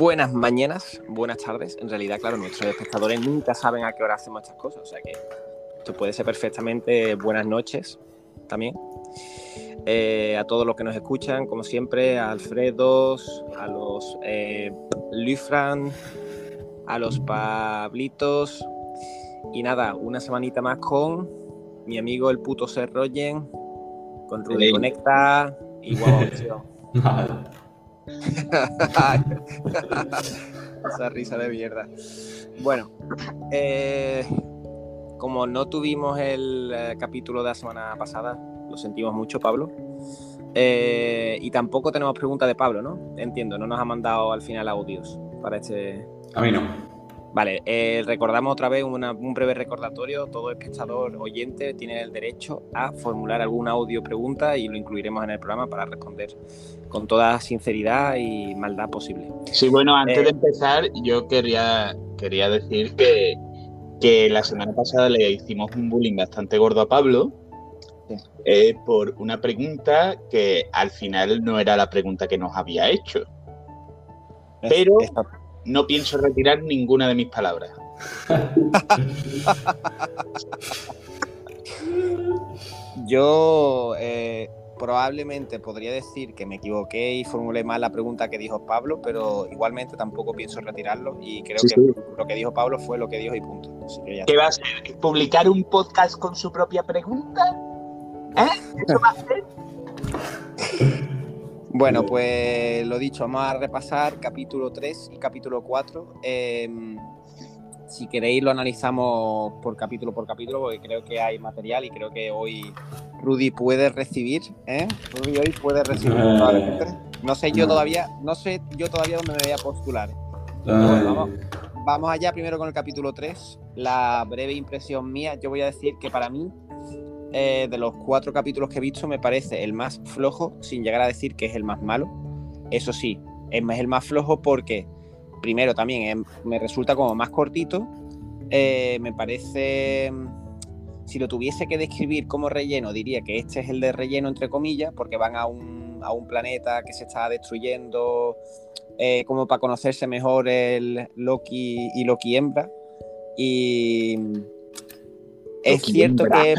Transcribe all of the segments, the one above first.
buenas mañanas, buenas tardes. En realidad, claro, nuestros espectadores nunca saben a qué hora hacemos estas cosas, o sea que esto puede ser perfectamente buenas noches también. Eh, a todos los que nos escuchan, como siempre, a Alfredos, a los eh, Lufran, a los Pablitos. Y nada, una semanita más con mi amigo el puto Ser Rogen, con Rudy Conecta y Guau Esa risa de mierda. Bueno, eh, como no tuvimos el eh, capítulo de la semana pasada, lo sentimos mucho, Pablo. Eh, y tampoco tenemos pregunta de Pablo, ¿no? Entiendo, no nos ha mandado al final audios para este. A mí no. Vale, eh, recordamos otra vez un breve recordatorio. Todo espectador oyente tiene el derecho a formular alguna audio pregunta y lo incluiremos en el programa para responder con toda sinceridad y maldad posible. Sí, bueno, antes de eh, empezar, yo quería, quería decir que, que la semana pasada le hicimos un bullying bastante gordo a Pablo. Eh, por una pregunta que al final no era la pregunta que nos había hecho. Pero no pienso retirar ninguna de mis palabras. Yo eh, probablemente podría decir que me equivoqué y formulé mal la pregunta que dijo Pablo, pero igualmente tampoco pienso retirarlo y creo que lo que dijo Pablo fue lo que dijo y punto. ¿Qué va a ser? ¿Publicar un podcast con su propia pregunta? ¿Eh? ¿Eso va a ser? Bueno, pues lo dicho, vamos a repasar capítulo 3 y capítulo 4. Em, si queréis lo analizamos por capítulo por capítulo, porque creo que hay material y creo que hoy Rudy puede recibir, ¿eh? Rudy hoy puede recibir probablemente. No sé yo todavía, no sé yo todavía dónde me voy a postular. vamos, vamos allá primero con el capítulo 3. La breve impresión mía, yo voy a decir que para mí eh, de los cuatro capítulos que he visto, me parece el más flojo, sin llegar a decir que es el más malo. Eso sí, es el más flojo porque, primero, también me resulta como más cortito. Eh, me parece, si lo tuviese que describir como relleno, diría que este es el de relleno, entre comillas, porque van a un, a un planeta que se está destruyendo, eh, como para conocerse mejor el Loki y Loki hembra. Y es cierto que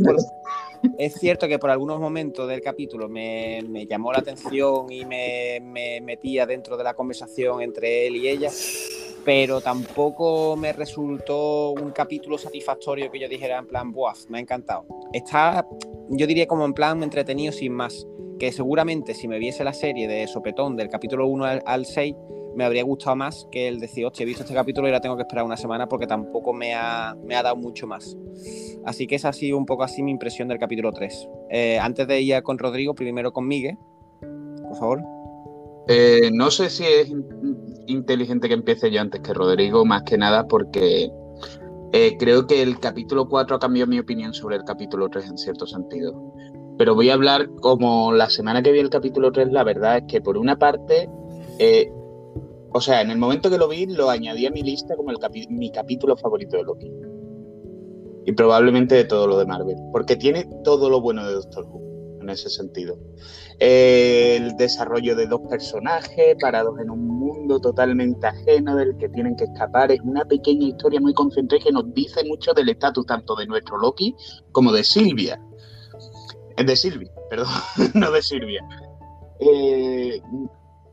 es cierto que por algunos momentos del capítulo me, llamó la atención y me, metía dentro de la conversación entre él y ella, pero tampoco me resultó un capítulo satisfactorio que yo dijera en plan, ¡buah! Me ha encantado. Está, yo diría como en plan entretenido sin más, que seguramente si me viese la serie de Sopetón del capítulo 1 al 6, me habría gustado más que el decir, hostia, he visto este capítulo y ahora tengo que esperar una semana porque tampoco me ha, me ha dado mucho más. Así que esa ha sido un poco así mi impresión del capítulo 3. Eh, antes de ir con Rodrigo, primero con Miguel, por favor. Eh, no sé si es inteligente que empiece yo antes que Rodrigo, más que nada porque eh, creo que el capítulo 4 ha cambiado mi opinión sobre el capítulo 3 en cierto sentido. Pero voy a hablar como la semana que vi el capítulo 3, la verdad es que por una parte o sea, en el momento que lo vi, lo añadí a mi lista como el mi capítulo favorito de Loki. Y probablemente de todo lo de Marvel. Porque tiene todo lo bueno de Doctor Who, en ese sentido. el desarrollo de dos personajes parados en un mundo totalmente ajeno del que tienen que escapar. Es una pequeña historia muy concentrada que nos dice mucho del estatus tanto de nuestro Loki como de Silvia. De Silvia, perdón, no de Silvia. Eh,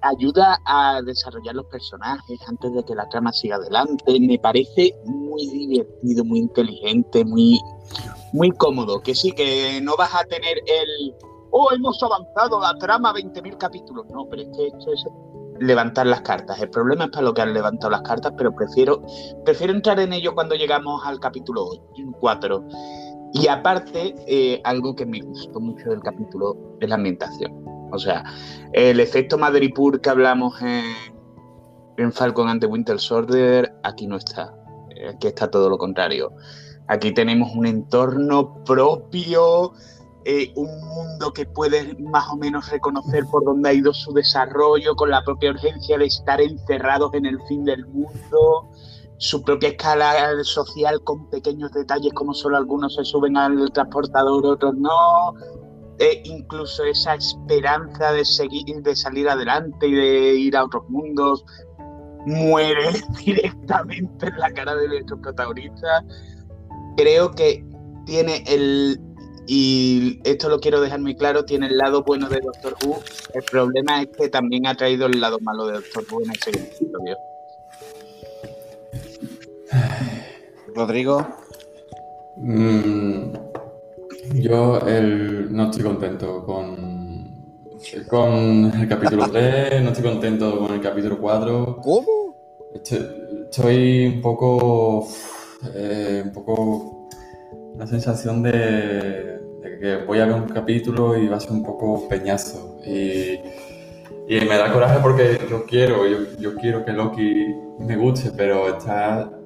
ayuda a desarrollar los personajes antes de que la trama siga adelante. Me parece muy divertido, muy inteligente, muy, muy cómodo. Que sí, que no vas a tener el. Oh, hemos avanzado la trama 20.000 capítulos. No, pero es que esto es levantar las cartas. El problema es para lo que han levantado las cartas, pero prefiero, prefiero entrar en ello cuando llegamos al capítulo 4. Y aparte, eh, algo que me gustó mucho del capítulo es la ambientación o sea, el efecto Madripoor que hablamos en, Falcon ante Winter Soldier, aquí no está. Aquí está todo lo contrario. Aquí tenemos un entorno propio, eh, un mundo que puedes más o menos reconocer por dónde ha ido su desarrollo, con la propia urgencia de estar encerrados en el fin del mundo, su propia escala social con pequeños detalles como solo algunos se suben al transportador, otros no, e incluso esa esperanza de seguir, de salir adelante y de ir a otros mundos. muere directamente en la cara de nuestro protagonista. Creo que tiene el, y esto lo quiero dejar muy claro, tiene el lado bueno de Doctor Who. El problema es que también ha traído el lado malo de Doctor Who en ese episodio. Rodrigo. Mm, yo no estoy contento con, con el capítulo 3, no estoy contento con el capítulo 4. ¿Cómo? Estoy, un poco. Eh, un poco. La sensación de, que voy a ver un capítulo y va a ser un poco peñazo. Y, y me da coraje porque yo quiero, yo, yo quiero que Loki me guste, pero está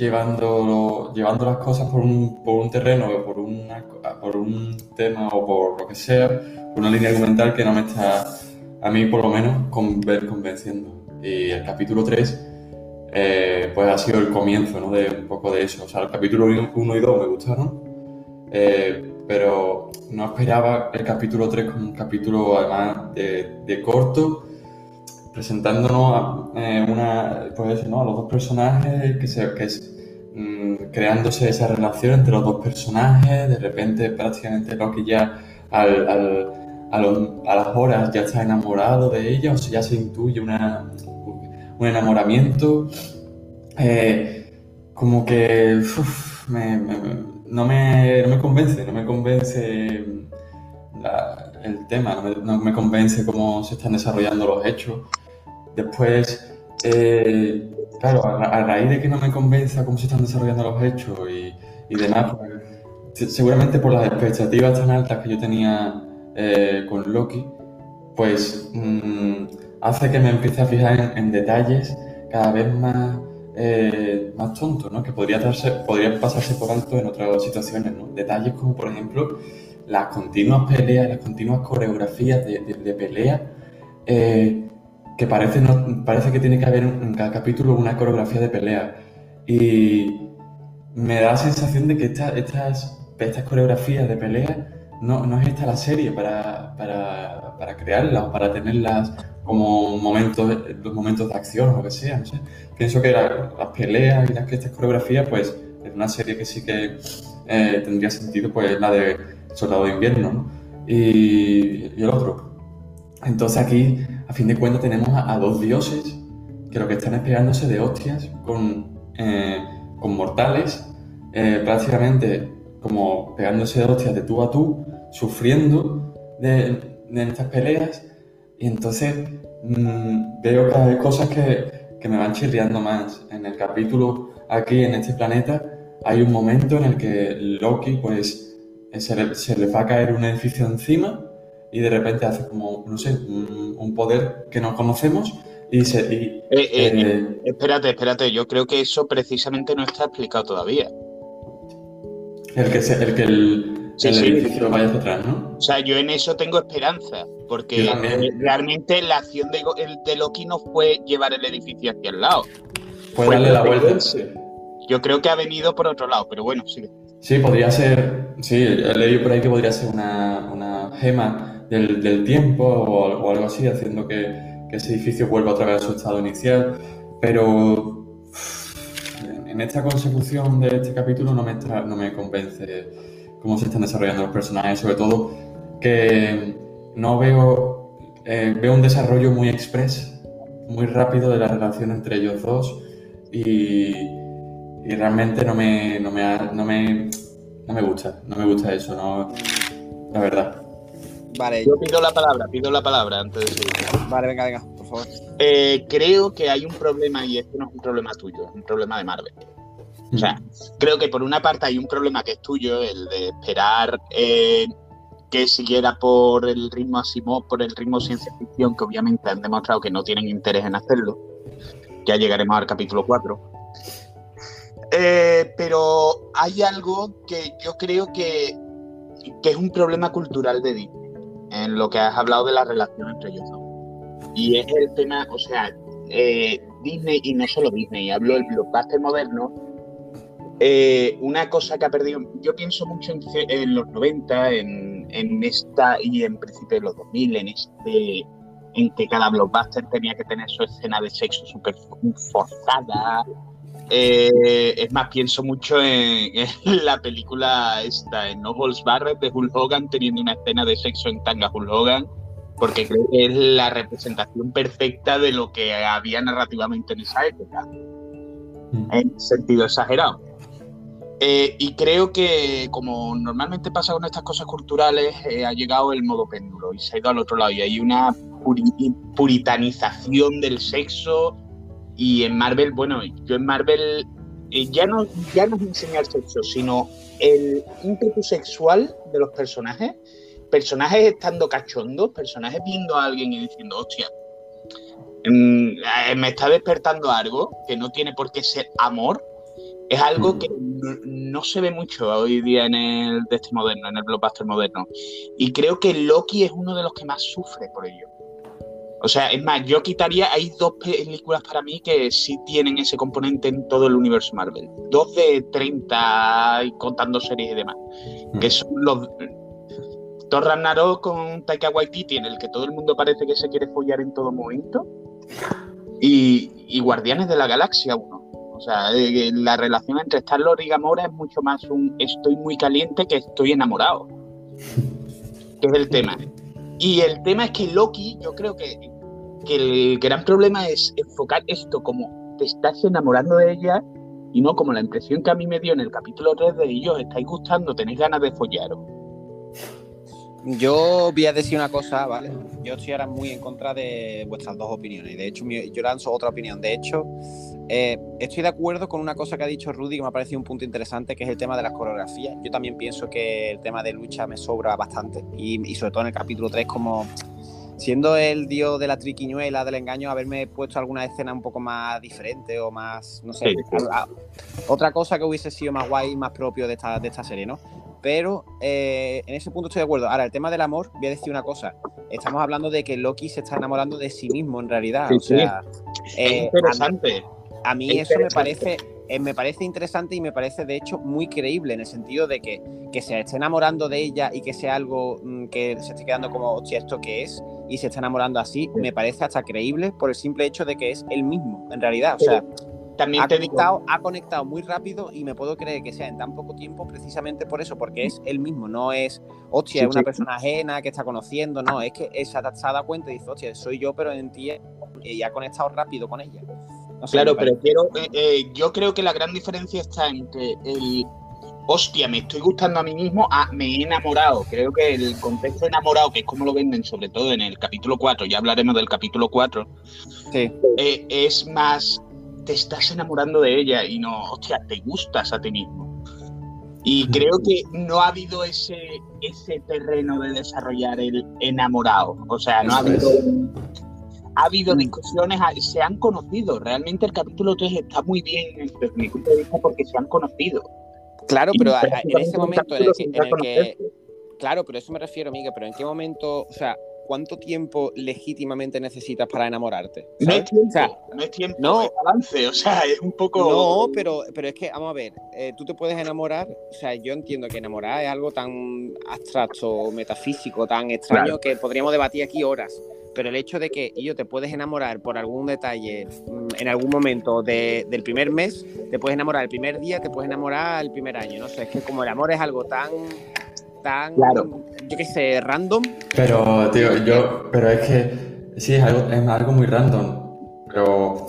llevando, llevando las cosas por un, por un terreno, por, una, por un tema o por lo que sea, una línea argumental que no me está, a mí por lo menos, convenciendo. Y el capítulo 3, eh, pues ha sido el comienzo ¿no? de un poco de eso. O sea, el capítulo 1 y 2 me gustaron, eh, pero no esperaba el capítulo 3 como un capítulo además de, de corto presentándonos a, eh, una, pues, ¿no? a los dos personajes, que, se, mm, creándose esa relación entre los dos personajes, de repente prácticamente Loki ya a, las horas ya está enamorado de ella, o sea, ya se intuye una, un enamoramiento, eh, como que no, me, no me convence, no me convence el tema, no me, convence cómo se están desarrollando los hechos. Después, eh, claro, a, raíz de que no me convenza cómo se están desarrollando los hechos y, demás, pues, seguramente por las expectativas tan altas que yo tenía eh, con Loki, pues mm, hace que me empiece a fijar en, detalles cada vez más, eh, más tontos, ¿no? que podría, podría pasarse por alto en otras situaciones. ¿no? Detalles como, por ejemplo, las continuas peleas, las continuas coreografías de, de, pelea que parece, parece que tiene que haber en cada capítulo una coreografía de pelea. Y me da la sensación de que estas, estas coreografías de pelea no, no es esta la serie para, para, para crearlas o para tenerlas como momentos, los momentos de acción o lo que sea. No sé. Pienso que las peleas y las, estas coreografías, pues, es una serie que sí que eh, tendría sentido, pues, la de Soldado de Invierno, ¿no? y, y el otro. Entonces aquí a fin de cuentas tenemos a, dos dioses que lo que están es pegándose de hostias con, eh, con mortales, eh, prácticamente como pegándose de hostias de tú a tú, sufriendo de, estas peleas, y entonces mm, veo que hay cosas que, que me van chirriando más. En el capítulo aquí, en este planeta, hay un momento en el que Loki, pues, se le, se le va a caer un edificio encima y de repente hace como, no sé, un, poder que no conocemos y se... Eh, eh, eh, espérate, espérate, yo creo que eso precisamente no está explicado todavía. El que, el, que el, edificio vaya hacia atrás, ¿no? O sea, yo en eso tengo esperanza, porque realmente la acción de, de, Loki no fue llevar el edificio hacia el lado. Fue, darle la vuelta. Yo creo que ha venido por otro lado, pero bueno, sigue. Sí, podría ser, sí, he leído por ahí que podría ser una, una gema del, tiempo o, algo así, haciendo que, ese edificio vuelva otra vez a su estado inicial. Pero en esta consecución de este capítulo no me, no me convence cómo se están desarrollando los personajes, sobre todo que no veo, eh, veo un desarrollo muy express, muy rápido de la relación entre ellos dos y, y realmente no me, no me, no me, no me gusta, no me gusta eso, no, la verdad. Yo pido la palabra, pido la palabra antes de seguir. Vale, venga, venga, por favor. Eh, creo que hay un problema y esto no es un problema tuyo, es un problema de Marvel. O sea, mm. creo que por una parte hay un problema que es tuyo, el de esperar eh, que siguiera por el ritmo Asimov, por el ritmo ciencia ficción, que obviamente han demostrado que no tienen interés en hacerlo. Ya llegaremos al capítulo 4. Eh, pero hay algo que yo creo que, que es un problema cultural de Disney en lo que has hablado de la relación entre ellos dos. Y es el tema, o sea, eh, Disney, y no solo Disney, hablo del blockbuster moderno, eh, una cosa que ha perdido, yo pienso mucho en, los 90, en, esta y en principio de los 2000, en este en que cada blockbuster tenía que tener su escena de sexo súper forzada. Eh, es más, pienso mucho en, la película esta, en No Holds Barrett de Hulk Hogan teniendo una escena de sexo en tanga Hulk Hogan, porque creo que es la representación perfecta de lo que había narrativamente en esa época, mm. en sentido exagerado. Eh, y creo que, como normalmente pasa con estas cosas culturales, eh, ha llegado el modo péndulo y se ha ido al otro lado. Y hay una puritanización del sexo. Y en Marvel, bueno, yo en Marvel eh, ya, no, ya no es enseñar sexo, sino el ímpetu sexual de los personajes. Personajes estando cachondos, personajes viendo a alguien y diciendo, hostia, mm, me está despertando algo que no tiene por qué ser amor, es algo que no, se ve mucho hoy día en el de este moderno, en el blockbuster moderno. Y creo que Loki es uno de los que más sufre por ello. O sea, es más, yo quitaría, hay dos películas para mí que sí tienen ese componente en todo el universo Marvel. Dos de 30 y contando series y demás. Que mm. son los Thor Ragnarok con Taika Waititi, en el que todo el mundo parece que se quiere follar en todo momento. Y, y Guardianes de la Galaxia 1 o sea, la relación entre Star-Lord y Gamora es mucho más un estoy muy caliente que estoy enamorado. Que es el tema. Y el tema es que Loki, yo creo que, el gran problema es enfocar esto como te estás enamorando de ella y no como la impresión que a mí me dio en el capítulo 3 de ellos, estáis gustando, tenéis ganas de follaros. Yo voy a decir una cosa, ¿vale? Yo estoy ahora muy en contra de vuestras dos opiniones. De hecho, yo lanzo otra opinión. De hecho, eh, estoy de acuerdo con una cosa que ha dicho Rudy que me ha parecido un punto interesante, que es el tema de las coreografías. Yo también pienso que el tema de lucha me sobra bastante. Y, sobre todo en el capítulo 3, como siendo el dios de la triquiñuela, del engaño, haberme puesto alguna escena un poco más diferente o más, no sé, otra cosa que hubiese sido más guay, más propio de esta, de esta serie, ¿no? Pero eh, en ese punto estoy de acuerdo. Ahora, el tema del amor, voy a decir una cosa. Estamos hablando de que Loki se está enamorando de sí mismo, en realidad. o sea, eh, interesante. A mí, eso me parece, eh, me parece interesante y me parece, de hecho, muy creíble en el sentido de que, que se esté enamorando de ella y que sea algo mm, que se esté quedando como, hostia, ¿esto qué es? Y se está enamorando así, me parece hasta creíble por el simple hecho de que es el mismo, en realidad. O sea, también ha, conectado, ha conectado muy rápido y me puedo creer que sea en tan poco tiempo precisamente por eso, porque es el mismo, no es, hostia, es una persona ajena que está conociendo, no, es que se ha, dado cuenta y dice, hostia, soy yo, pero en ti y ha conectado rápido con ella. claro, pero quiero, eh, eh, yo creo que la gran diferencia está entre el hostia, me estoy gustando a mí mismo, a me he enamorado. Creo que el contexto enamorado, que es como lo venden, sobre todo en el capítulo 4, ya hablaremos del capítulo 4, eh, es más te estás enamorando de ella y no, hostia, te gustas a ti mismo. Y creo que no ha habido ese, ese terreno de desarrollar el enamorado. O sea, no ha habido, ha habido discusiones, se han conocido. Realmente el capítulo 3 está muy bien desde mi punto de vista porque se han conocido. Claro, pero en ese momento en el que, Claro, pero eso me refiero, Miguel, pero ¿en qué momento, o sea, ¿cuánto tiempo legítimamente necesitas para enamorarte? No es tiempo, no es tiempo, no, es balance, o sea, es un poco... No, pero, pero es que, vamos a ver, eh, tú te puedes enamorar, o sea, yo entiendo que enamorar es algo tan abstracto, metafísico, tan extraño que podríamos debatir aquí horas, pero el hecho de que yo te puedes enamorar por algún detalle mm, en algún momento del primer mes, te puedes enamorar el primer día, te puedes enamorar el primer año, no sé, es que como el amor es algo tan tan, claro. yo qué sé, random. Pero, tío, yo, pero es que sí, es algo, es algo muy random. Pero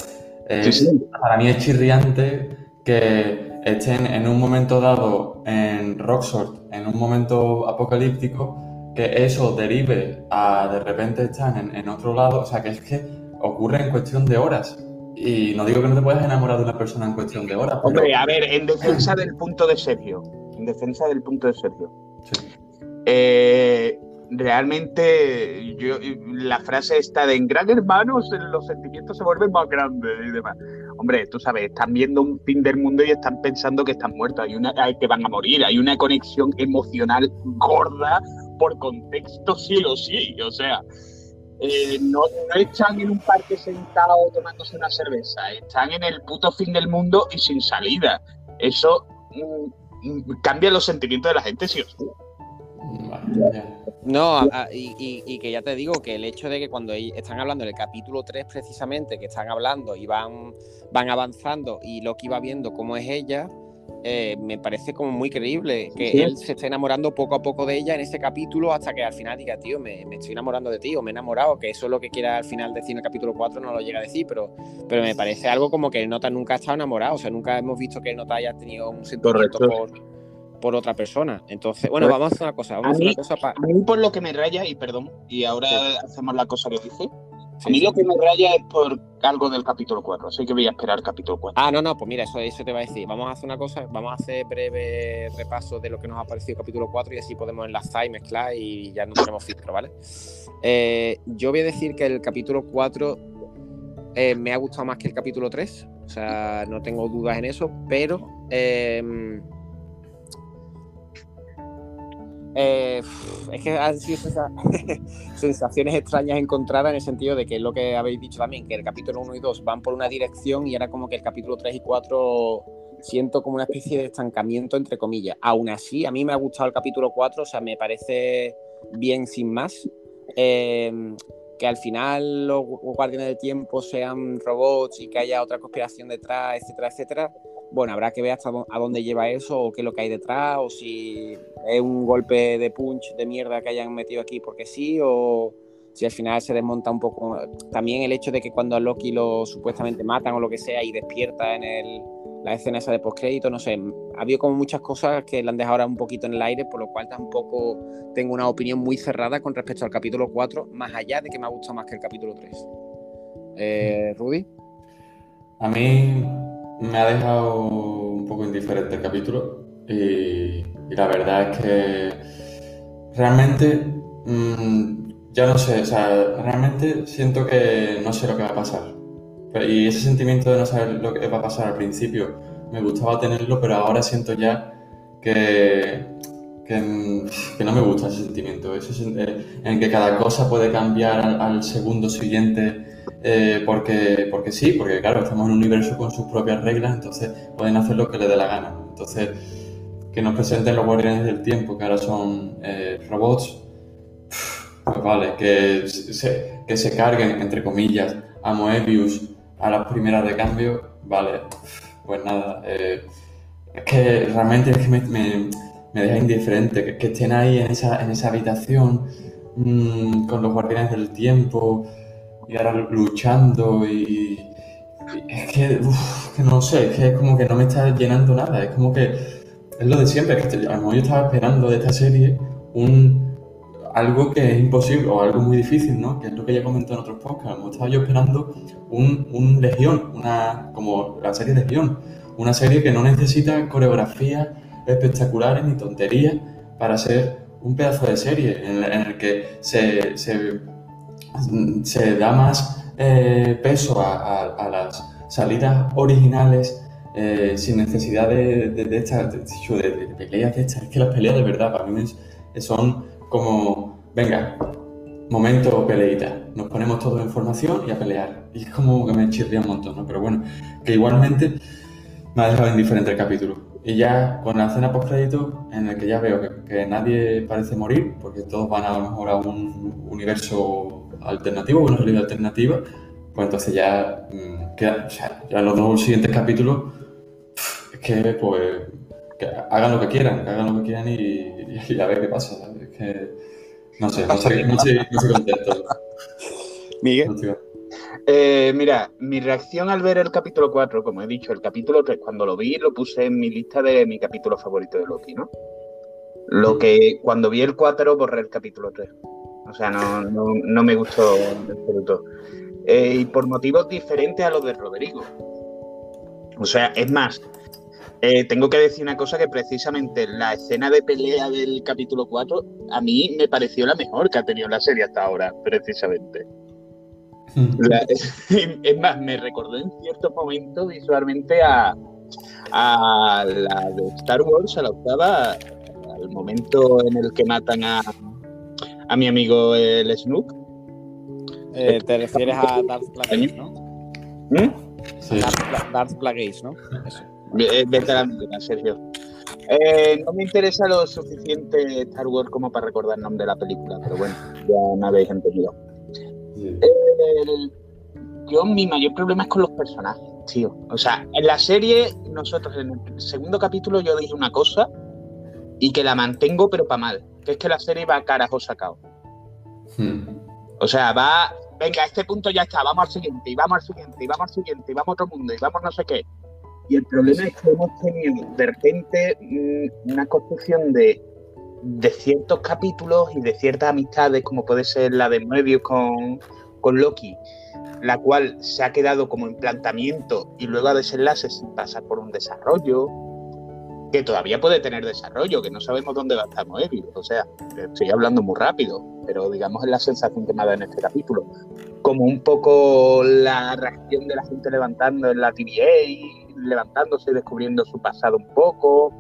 para mí es chirriante que estén en un momento dado en Roxford, en un momento apocalíptico, que eso derive a de repente están en, otro lado. O sea, que es que ocurre en cuestión de horas. Y no digo que no te puedas enamorar de una persona en cuestión de horas. Hombre, a ver, en defensa del punto de Sergio, en defensa del punto de Sergio, eh, realmente yo, la frase está de en gran hermanos los sentimientos se vuelven más grandes y demás. Hombre, tú sabes, están viendo un fin del mundo y están pensando que están muertos, hay una que van a morir, hay una conexión emocional gorda por contexto sí o sí, o sea, eh, no, están en un parque sentado tomándose una cerveza, están en el puto fin del mundo y sin salida. Eso mm, cambia los sentimientos de la gente, sí o sí. No, y, que ya te digo que el hecho de que cuando están hablando en el capítulo 3 precisamente, que están hablando y van, van avanzando y Loki va viendo cómo es ella, eh, me parece como muy creíble que él se esté enamorando poco a poco de ella en ese capítulo hasta que al final diga, tío, me, estoy enamorando de ti o me he enamorado, que eso es lo que quiera al final decir en el capítulo 4, no lo llega a decir, pero, pero me parece algo como que Nota nunca ha estado enamorado, o sea, nunca hemos visto que Nota haya tenido un sentimiento por, por, otra persona. Entonces, bueno, pues, vamos a hacer una cosa. Vamos a, una cosa a mí por lo que me raya, y perdón, y ahora hacemos la cosa que dice a mí lo que me raya es por algo del capítulo 4, así que voy a esperar el capítulo 4. Ah, no, no, pues mira, eso, eso te va a decir. Vamos a hacer una cosa, vamos a hacer breve repaso de lo que nos ha parecido el capítulo 4 y así podemos enlazar y mezclar y ya no tenemos filtro, ¿vale? Eh, yo voy a decir que el capítulo 4 eh, me ha gustado más que el capítulo 3, o sea, no tengo dudas en eso, pero... Eh, eh, es que han sido sensaciones extrañas encontradas en el sentido de que es lo que habéis dicho también, que el capítulo 1 y 2 van por una dirección y ahora como que el capítulo 3 y 4 siento como una especie de estancamiento entre comillas. Aún así, a mí me ha gustado el capítulo 4, o sea, me parece bien sin más. Eh, que al final los guardianes del tiempo sean robots y que haya otra conspiración detrás, etcétera, etcétera bueno, habrá que ver hasta a dónde lleva eso o qué es lo que hay detrás o si es un golpe de punch de mierda que hayan metido aquí porque sí o si al final se desmonta un poco. También el hecho de que cuando a Loki lo supuestamente matan o lo que sea y despierta en el, la escena esa de postcrédito, no sé, ha habido como muchas cosas que le han dejado ahora un poquito en el aire, por lo cual tampoco tengo una opinión muy cerrada con respecto al capítulo 4, más allá de que me ha gustado más que el capítulo 3. Eh, Rudy. A mí me ha dejado un poco indiferente el capítulo y, la verdad es que realmente mm, ya no sé, o sea, realmente siento que no sé lo que va a pasar. Y ese sentimiento de no saber lo que va a pasar al principio me gustaba tenerlo, pero ahora siento ya que, que, no me gusta ese sentimiento, ese, en el que cada cosa puede cambiar al segundo siguiente eh, porque, porque sí, porque claro, estamos en un universo con sus propias reglas, entonces pueden hacer lo que les dé la gana. Entonces, que nos presenten los guardianes del tiempo, que ahora son eh, robots, pues vale, que se, que se carguen, entre comillas, a Moebius a las primeras de cambio, vale, pues nada. Eh, es que realmente es que me, me, deja indiferente que, estén ahí en esa, en esa habitación mmm, con los guardianes del tiempo y ahora luchando y, es que, no sé, es que es como que no me está llenando nada, es como que es lo de siempre, que a lo mejor yo estaba esperando de esta serie un algo que es imposible o algo muy difícil, ¿no? Que es lo que ya comentado en otros podcasts. A estaba yo esperando un, un Legión, una, como la serie Legión, una serie que no necesita coreografías espectaculares ni tonterías para ser un pedazo de serie en, el que se, se se da más eh, peso a, las salidas originales eh, sin necesidad de, estas, de, peleas de estas. Es que las peleas de verdad para mí son como, venga, momento peleita, nos ponemos todos en formación y a pelear. Y es como que me chirría un montón, ¿no? Pero bueno, que igualmente me ha dejado indiferente el capítulo. Y ya con la escena post crédito en el que ya veo que, que, nadie parece morir, porque todos van a lo mejor a un universo alternativo, una realidad alternativa, pues entonces ya, mm, queda, o sea, ya los dos siguientes capítulos, es que pues que hagan lo que quieran, que hagan lo que quieran y, a ver qué pasa. Es que no sé, no sé, no sé, contento. Miguel. Eh, mira, mi reacción al ver el capítulo 4, como he dicho, el capítulo 3, cuando lo vi, lo puse en mi lista de mi capítulo favorito de Loki, ¿no? Lo que cuando vi el 4 borré el capítulo 3. O sea, no, no, me gustó en absoluto. Eh, y por motivos diferentes a los de Rodrigo. O sea, es más, eh, tengo que decir una cosa que precisamente la escena de pelea del capítulo 4 a mí me pareció la mejor que ha tenido la serie hasta ahora, precisamente. Es más, me recordó en cierto momento visualmente a, a la de Star Wars, a la octava, al momento en el que matan a, a mi amigo el Snook. Eh, te refieres a Darth Plagueis, ¿no? ¿Mm? Sí. Darth, Plagueis, ¿no? Eso. Vete a la Sergio. Eh, no me interesa lo suficiente Star Wars como para recordar el nombre de la película, pero bueno, ya me habéis entendido. Yo, mi mayor problema es con los personajes, tío. O sea, en la serie, nosotros en el segundo capítulo yo dije una cosa y que la mantengo, pero para mal. Que es que la serie va a carajo sacado. Hmm. O sea, va, venga, a este punto ya está, vamos al siguiente, y vamos al siguiente, y vamos al siguiente, y vamos a otro mundo, y vamos no sé qué. Y el problema es que hemos tenido de repente mm, una construcción de, ciertos capítulos y de ciertas amistades, como puede ser la de Moebius con, con Loki, la cual se ha quedado como en planteamiento y luego a desenlace sin pasar por un desarrollo, que todavía puede tener desarrollo, que no sabemos dónde va a estar. O sea, estoy hablando muy rápido, pero digamos es la sensación que me ha dado en este capítulo. Como un poco la reacción de la gente levantando en la TVA, levantándose y descubriendo su pasado un poco.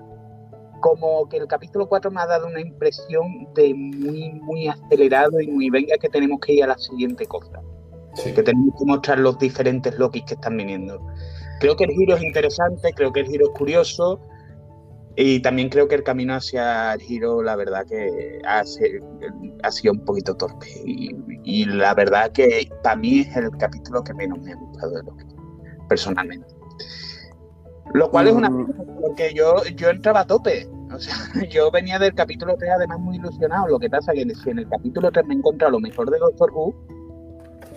Como que el capítulo 4 me ha dado una impresión de muy, muy acelerado y muy venga que tenemos que ir a la siguiente cosa. Que tenemos que mostrar los diferentes Lokis que están viniendo. Creo que el giro es interesante, creo que el giro es curioso, y también creo que el camino hacia el giro, la verdad que ha, sido un poquito torpe. Y, la verdad que para mí es el capítulo que menos me ha gustado de Loki, personalmente. Lo cual es una porque yo, yo entraba a tope. O sea, yo venía del capítulo 3 además muy ilusionado. Lo que pasa es que si en el capítulo 3 me he encontrado lo mejor de Doctor Who,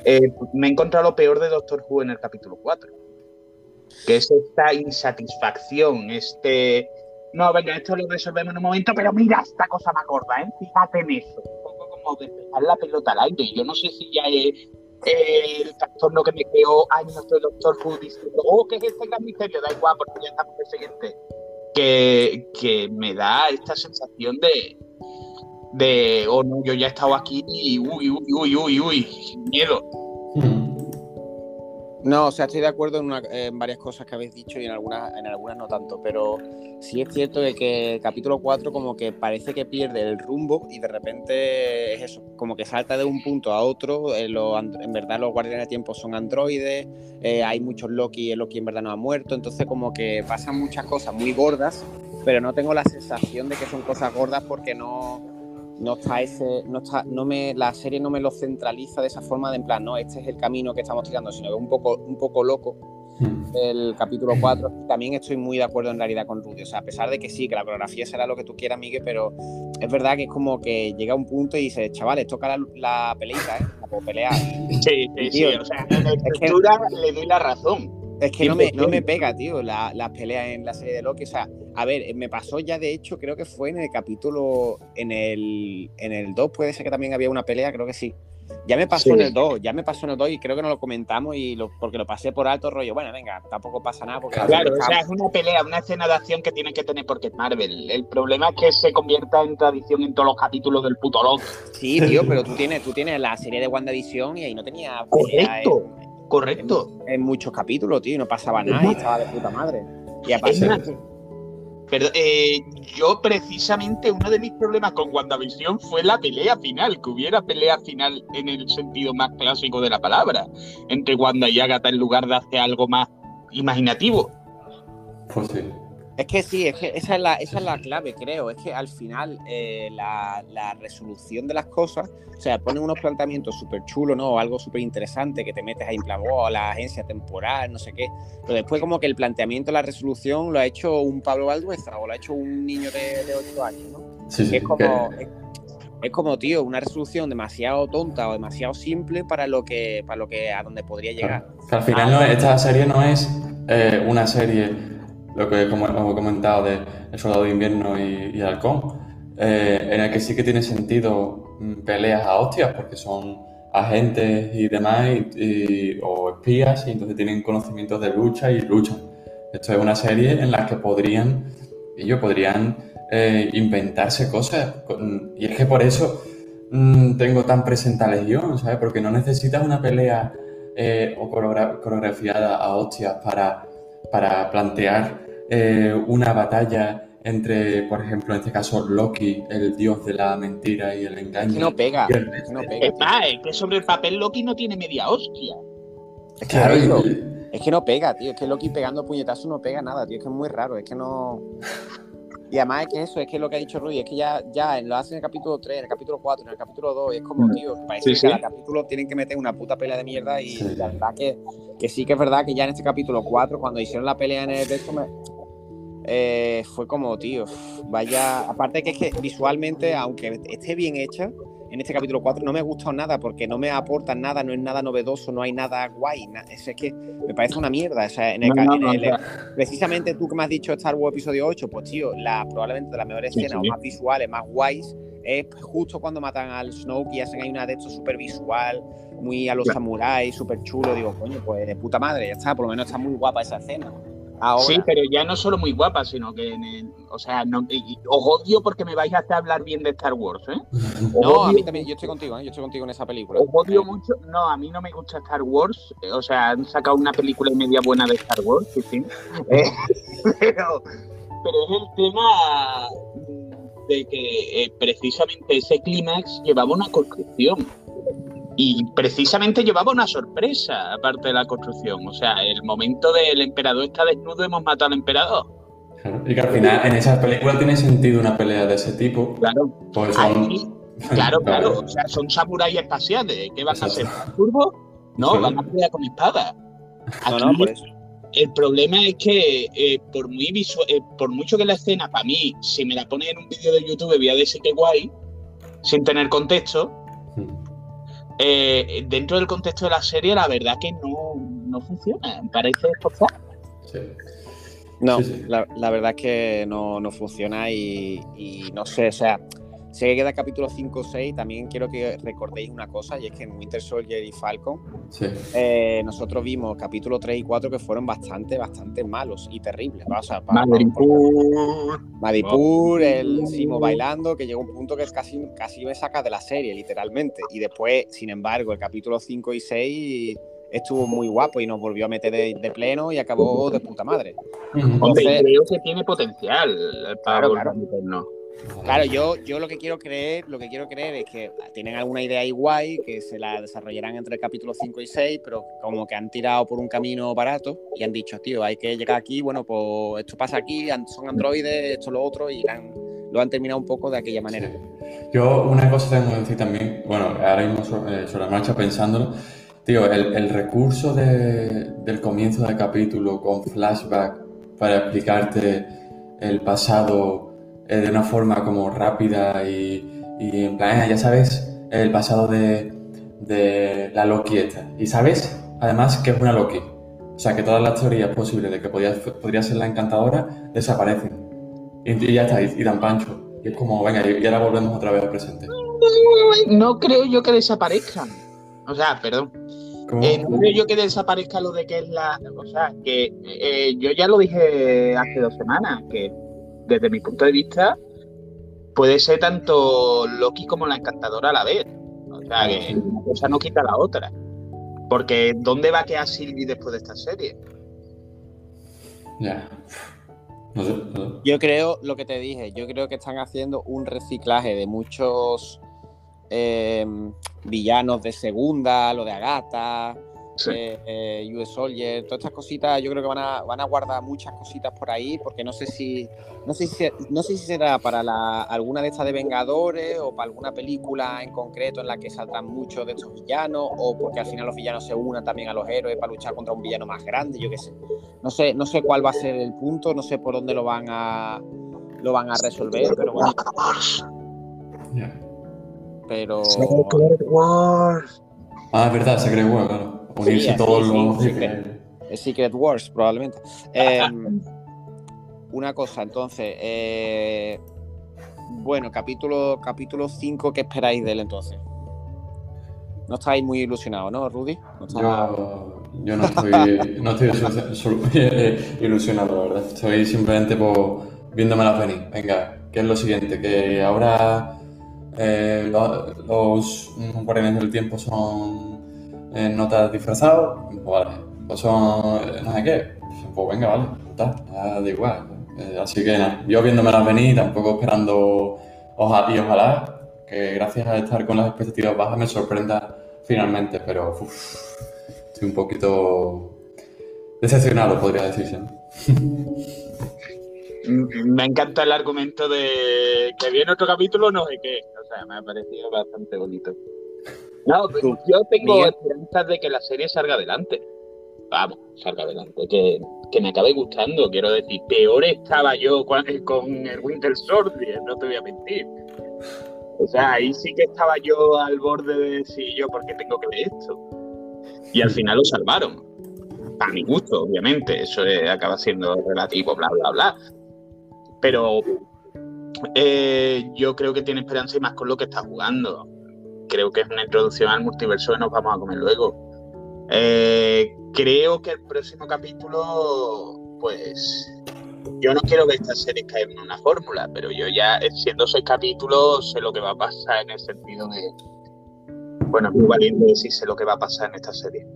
eh, me he encontrado lo peor de Doctor Who en el capítulo 4. Que es esta insatisfacción, este no, venga, esto lo resolvemos en un momento, pero mira esta cosa más gorda, ¿eh? Fíjate en eso. Un poco como despejar la pelota al aire. Yo no sé si ya el trastorno que me creó años de Doctor Who diciendo, oh, ¿qué es este gran misterio? Da igual, porque ya estamos siguiente. Que, que me da esta sensación de, de, oh no, yo ya he estado aquí y uy, uy, uy, uy, uy, miedo. No, o sea, estoy de acuerdo en, varias cosas que habéis dicho y en algunas, en algunas no tanto, pero sí es cierto de que el capítulo 4 como que parece que pierde el rumbo y de repente es eso, como que salta de un punto a otro, eh, en verdad los guardianes de tiempo son androides, eh, hay muchos Loki, el Loki en verdad no ha muerto, entonces como que pasan muchas cosas muy gordas, pero no tengo la sensación de que son cosas gordas porque no no está ese, no está, no me, la serie no me lo centraliza de esa forma de en plan, no, este es el camino que estamos tirando, sino que es un poco, un poco loco hmm. el capítulo 4. También estoy muy de acuerdo en realidad con Rudy. O sea, a pesar de que sí, que la coreografía será lo que tú quieras, Miguel, pero es verdad que es como que llega un punto y dice, chavales, toca la, la peleita, ¿eh? La puedo pelear. Sí, sí, sí. O sea, en la estructura le doy la razón. Es que no me, no me pega, tío, las la peleas en la serie de Loki. O sea, a ver, me pasó ya de hecho, creo que fue en el capítulo, en el, en el 2, puede ser que también había una pelea, creo que sí. Ya me pasó en el 2, ya me pasó en el 2 y creo que no lo comentamos y lo, porque lo pasé por alto rollo. Bueno, venga, tampoco pasa nada. Porque claro, o sea, es una pelea, una escena de acción que tiene que tener porque es Marvel. El problema es que se convierta en tradición en todos los capítulos del puto Loki. Sí, tío, pero tú tienes, tú tienes la serie de WandaVision y ahí no tenía. Correcto. Correcto. En, muchos capítulos, tío, no pasaba nada y estaba de puta madre. Y aparte. Pero eh, yo precisamente uno de mis problemas con WandaVision fue la pelea final, que hubiera pelea final en el sentido más clásico de la palabra, entre Wanda y Agatha en lugar de hacer algo más imaginativo. Pues sí. Es que sí, es que esa es la, esa es la clave, creo. Es que al final eh, la, resolución de las cosas, o sea, ponen unos planteamientos súper chulos, ¿no? O algo súper interesante que te metes ahí en plan, oh, la agencia temporal, no sé qué. Pero después como que el planteamiento, la resolución lo ha hecho un Pablo Valdueza o lo ha hecho un niño de, de 8 años, ¿no? Sí, sí, es como... Es, como, tío, una resolución demasiado tonta o demasiado simple para lo que, para lo que a donde podría llegar. al final no, esta serie no es eh, una serie lo que como hemos comentado de El Soldado de Invierno y, Halcón, eh, en el que sí que tiene sentido mm, peleas a hostias, porque son agentes y demás, o espías, y entonces tienen conocimientos de lucha y luchan. Esto es una serie en la que podrían, ellos podrían eh, inventarse cosas, y es que por eso mm, tengo tan presente a Legión, ¿sabes? Porque no necesitas una pelea eh, o coreografiada a hostias para, para plantear eh, una batalla entre, por ejemplo, en este caso, Loki, el dios de la mentira y el engaño. Es que no pega. Es, no pega es, que sobre el papel Loki no tiene media hostia. Es que, es que no pega, tío. Es que Loki pegando puñetazos no pega nada, tío. Es que es muy raro. Es que no. Y además es que eso, es que lo que ha dicho Rudy, es que ya, ya lo hacen en el capítulo 3, en el capítulo 4, en el capítulo 2, y es como, tío, parece Sí, que sí. cada capítulo tienen que meter una puta pelea de mierda y Sí. la verdad que, que sí que es verdad que ya en este capítulo 4, cuando hicieron la pelea en el de esto, me- eh, fue como, tío, vaya, aparte que es que visualmente, aunque esté bien hecha, en este capítulo 4 no me ha gustado nada porque no me aportan nada, no es nada novedoso, no hay nada guay, na- es, que me parece una mierda, o sea, en el, No, no, en precisamente tú que me has dicho Star Wars episodio 8, pues tío, la, probablemente de las mejores Sí, escenas sí. o más visuales, más guays, es justo cuando matan al Snoke y hacen ahí una de estos súper visual, muy a los Claro. samuráis, súper chulo. Digo, coño, pues de puta madre, ya está, por lo menos está muy guapa esa escena. Ahora, Sí, pero ya no solo muy guapa, sino que, en el- o sea, no, y- y os odio porque me vais a hacer hablar bien de Star Wars, ¿eh? Os no, a mí también, yo estoy contigo, ¿eh? yo estoy contigo en esa película. Os odio Eh, mucho. No, a mí no me gusta Star Wars. eh, O sea, han sacado una película y media buena de Star Wars, sí, sí. Eh, pero, pero es el tema mm, de que eh, precisamente ese clímax llevaba una construcción. Y precisamente llevaba una sorpresa, aparte de la construcción. O sea, el momento del emperador está desnudo, hemos matado al emperador. Claro, Y que al final en esas películas tiene sentido una pelea de ese tipo. Claro. Pues son. Aquí, claro, claro. O sea, son samuráis espaciales. ¿Qué van a hacer? Exacto. ¿Turbo? No, Sí. van a pelear con espada. Aquí no, por eso. el problema es que eh, por muy visu- eh, por mucho que la escena, para mí, si me la pones en un vídeo de YouTube, voy a decir que guay, sin tener contexto, eh, dentro del contexto de la serie, la verdad que no, no funciona. Parece forzado. Sí. No, Sí, sí. La, la verdad es que no, no funciona y, y no sé, o sea, sé que queda capítulo 5 o 6, también quiero que recordéis una cosa y es que en Winter Soldier y Falcon Sí. eh, nosotros vimos capítulo 3 y 4 que fueron bastante, bastante malos y terribles. O sea. Madipur, el Simo bailando, que llegó un punto que casi, casi me saca de la serie, literalmente. Y después, sin embargo, el capítulo 5 y 6 estuvo muy guapo y nos volvió a meter de, de pleno y acabó de puta madre. Ujú. Hombre, Entonces- creo que tiene potencial para Claro, volver claro. Claro, yo, yo lo que quiero creer, lo que quiero creer es que tienen alguna idea guay, que se la desarrollarán entre el capítulo 5 y 6, pero como que han tirado por un camino barato y han dicho, tío, hay que llegar aquí, bueno, pues esto pasa aquí, son androides, esto lo otro, y han- lo han terminado un poco de aquella manera. Yo una cosa tengo que decir también, bueno, ahora mismo so- eh, sobre la marcha pensándolo, tío, el, recurso de- del comienzo del capítulo con flashback para explicarte el pasado eh, de una forma como rápida y, y en plan, "Ah, ya sabes, el pasado de, de la Loki esta. Y sabes, además, que es una Loki. O sea, que todas las teorías posibles de que podía, podría ser la encantadora desaparecen. Y, y ya está, y, y dan pancho. Y es como, venga, y, y ahora volvemos otra vez al presente. No creo yo que desaparezcan. O sea, perdón. Eh, no creo yo que desaparezca lo de que es la. O sea, que eh, yo ya lo dije hace dos semanas, que desde mi punto de vista puede ser tanto Loki como la encantadora a la vez. O sea, que una cosa no quita la otra. Porque ¿dónde va a quedar Sylvie después de esta serie? Ya. No sé, no sé. Yo creo, lo que te dije, yo creo que están haciendo un reciclaje de muchos eh, villanos de segunda, lo de Agatha, Sí. eh, eh, US Soldier, todas estas cositas, yo creo que van a, van a guardar muchas cositas por ahí, porque no sé si, no sé si, no sé si será para la, alguna de estas de Vengadores o para alguna película en concreto en la que saldrán muchos de estos villanos, o porque al final los villanos se unan también a los héroes para luchar contra un villano más grande, yo qué sé. No sé, no sé cuál va a ser el punto, no sé por dónde lo van a lo van a resolver, pero bueno, pero Ah, es verdad, Secret War, claro. Unirse Sí, todos los. Secret. Secret Wars probablemente. Eh, una cosa, entonces, eh, bueno, capítulo capítulo 5, ¿qué esperáis de él entonces? No estáis muy ilusionados, ¿no, Rudy? No estáis- Yo, yo no estoy, no ilusionado, la verdad. Estoy simplemente por viéndomelas venir. Venga, ¿qué es lo siguiente? Que ahora eh, lo- los mm, guardianes del tiempo son eh, notas disfrazados. Pues vale. Pues son eh, no sé qué. Pues venga, vale. Está, da igual. Eh, así que nada, yo viéndomelas venir, tampoco esperando ojalá y ojalá que gracias a estar con las expectativas bajas me sorprenda finalmente, pero uf, estoy un poquito decepcionado, podría decirse. ¿no? Me encanta el argumento de que viene otro capítulo, no sé qué. O sea, me ha parecido bastante bonito. No, yo tengo esperanzas de que la serie salga adelante. Vamos, salga adelante, que, que me acabe gustando. Quiero decir, peor estaba yo con, con el Winter Soldier, no te voy a mentir. O sea, ahí sí que estaba yo al borde de decir yo, ¿por qué tengo que ver esto? Y al final lo salvaron. A mi gusto, obviamente. Eso acaba siendo relativo, bla, bla, bla. Pero eh, yo creo que tiene esperanza y más con lo que está jugando. Creo que es una introducción al multiverso que nos vamos a comer luego. Eh, creo que el próximo capítulo, pues yo no quiero que esta serie caiga en una fórmula, pero yo ya, siendo seis capítulos, sé lo que va a pasar en el sentido de. Bueno, es muy valiente decir sé lo que va a pasar en esta serie.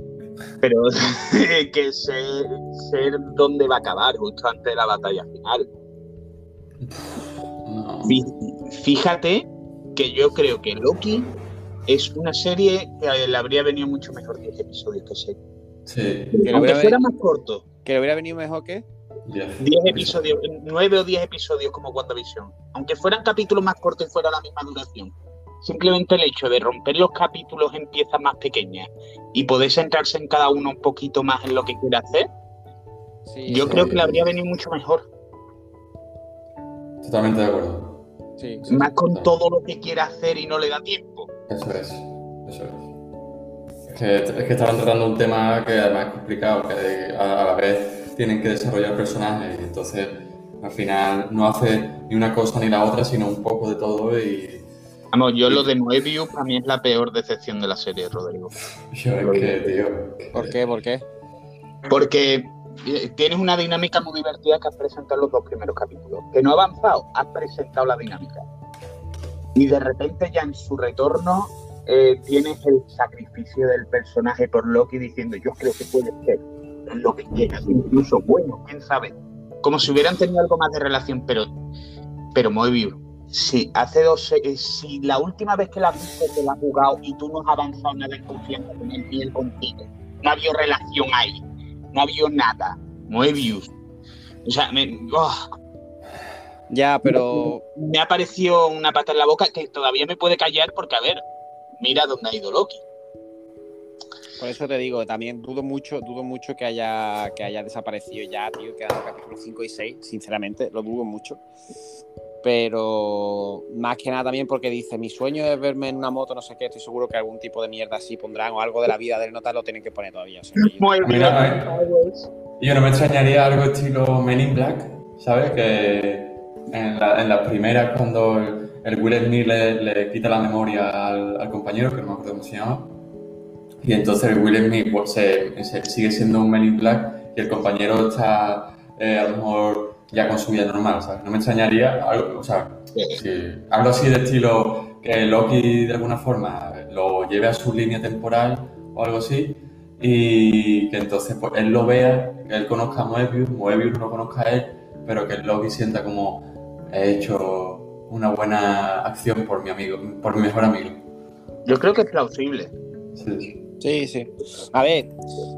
Pero que sé, sé dónde va a acabar, justo antes de la batalla final. Fíjate que yo creo que Loki es una serie que le habría venido mucho mejor 10 episodios que 6. Sí. Aunque fuera más corto. ¿Que le hubiera venido mejor que? 10 episodios, 9 o 10 episodios como WandaVision. Aunque fueran capítulos más cortos y fuera la misma duración. Simplemente el hecho de romper los capítulos en piezas más pequeñas y poder centrarse en cada uno un poquito más en lo que quiere hacer, yo creo que le habría venido mucho mejor. Totalmente de acuerdo. más con todo lo que quiere hacer y no le da tiempo. Eso es, eso es. Es que, es que estaban tratando un tema que además es complicado, que a la vez tienen que desarrollar personajes y entonces al final no hace ni una cosa ni la otra, sino un poco de todo y... Vamos, yo lo de Moebius para mí es la peor decepción de la serie, Rodrigo. Yo es que, tío... ¿Por qué? ¿Por qué? Porque eh, tienes una dinámica muy divertida que has presentado los dos primeros capítulos. Que no ha avanzado, has presentado la dinámica. Y de repente ya en su retorno eh, tienes el sacrificio del personaje por Loki diciendo yo creo que puede ser lo que quieras, incluso bueno, quién sabe. Como si hubieran tenido algo más de relación, pero, pero Moebius, si hace dos, eh, si la última vez que la viste te la has jugado y tú no has avanzado nada en confianza con él ni él contigo, no había relación ahí, no había nada. Moebius. O sea, me, oh. Ya, pero. Me ha parecido una pata en la boca que todavía me puede callar porque, a ver, mira dónde ha ido Loki. Por eso te digo, también dudo mucho, dudo mucho que haya, que haya desaparecido ya, tío, quedando capítulos 5 y 6, sinceramente, lo dudo mucho. Pero más que nada también porque dice, mi sueño es verme en una moto, no sé qué, estoy seguro que algún tipo de mierda así pondrán o algo de la vida del nota lo tienen que poner todavía. Muy bien. yo no me extrañaría algo estilo Men in Black, ¿sabes? Que en, la, en las primeras cuando el, Will Smith le, quita la memoria al, al compañero, que no me acuerdo cómo se llama y entonces Will Smith pues, se, sigue siendo un Men in Black y el compañero está eh, a lo mejor ya con su vida normal, ¿sabes? No me extrañaría algo, o sea, algo así de estilo que Loki de alguna forma lo lleve a su línea temporal o algo así y que entonces pues, él lo vea, que él conozca a Moebius, Moebius no lo conozca a él, pero que Loki sienta como he hecho una buena acción por mi amigo, por mi mejor amigo. Yo creo que es plausible. Sí. Sí, sí. A ver,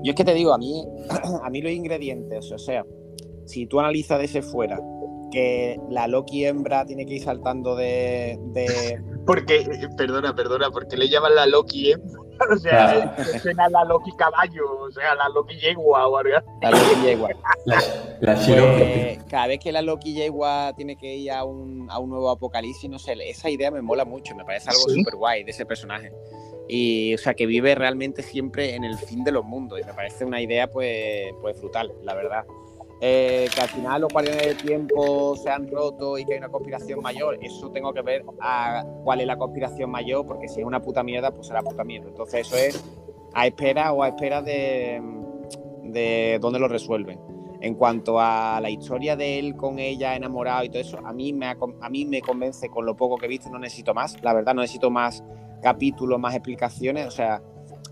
yo es que te digo, a mí, a mí los ingredientes, o sea, si tú analizas de ese fuera, que la Loki hembra tiene que ir saltando de. de... Porque, perdona, perdona, porque le llaman la Loki hembra. O sea, suena la Loki caballo, o sea, la Loki yegua o algo. La Loki yegua. La, pues, cada vez que la Loki yegua tiene que ir a un, a un nuevo apocalipsis, no sé, esa idea me mola mucho, me parece algo súper guay de ese personaje y o sea que vive realmente siempre en el fin de los mundos y me parece una idea pues, pues brutal, la verdad. Eh, que al final los guardianes del tiempo se han roto y que hay una conspiración mayor, eso tengo que ver a cuál es la conspiración mayor, porque si es una puta mierda, pues será puta mierda. Entonces eso es a espera o a espera de, de dónde lo resuelven. En cuanto a la historia de él con ella enamorado y todo eso, a mí me, a mí me convence con lo poco que he visto, no necesito más, la verdad no necesito más capítulos, más explicaciones. O sea,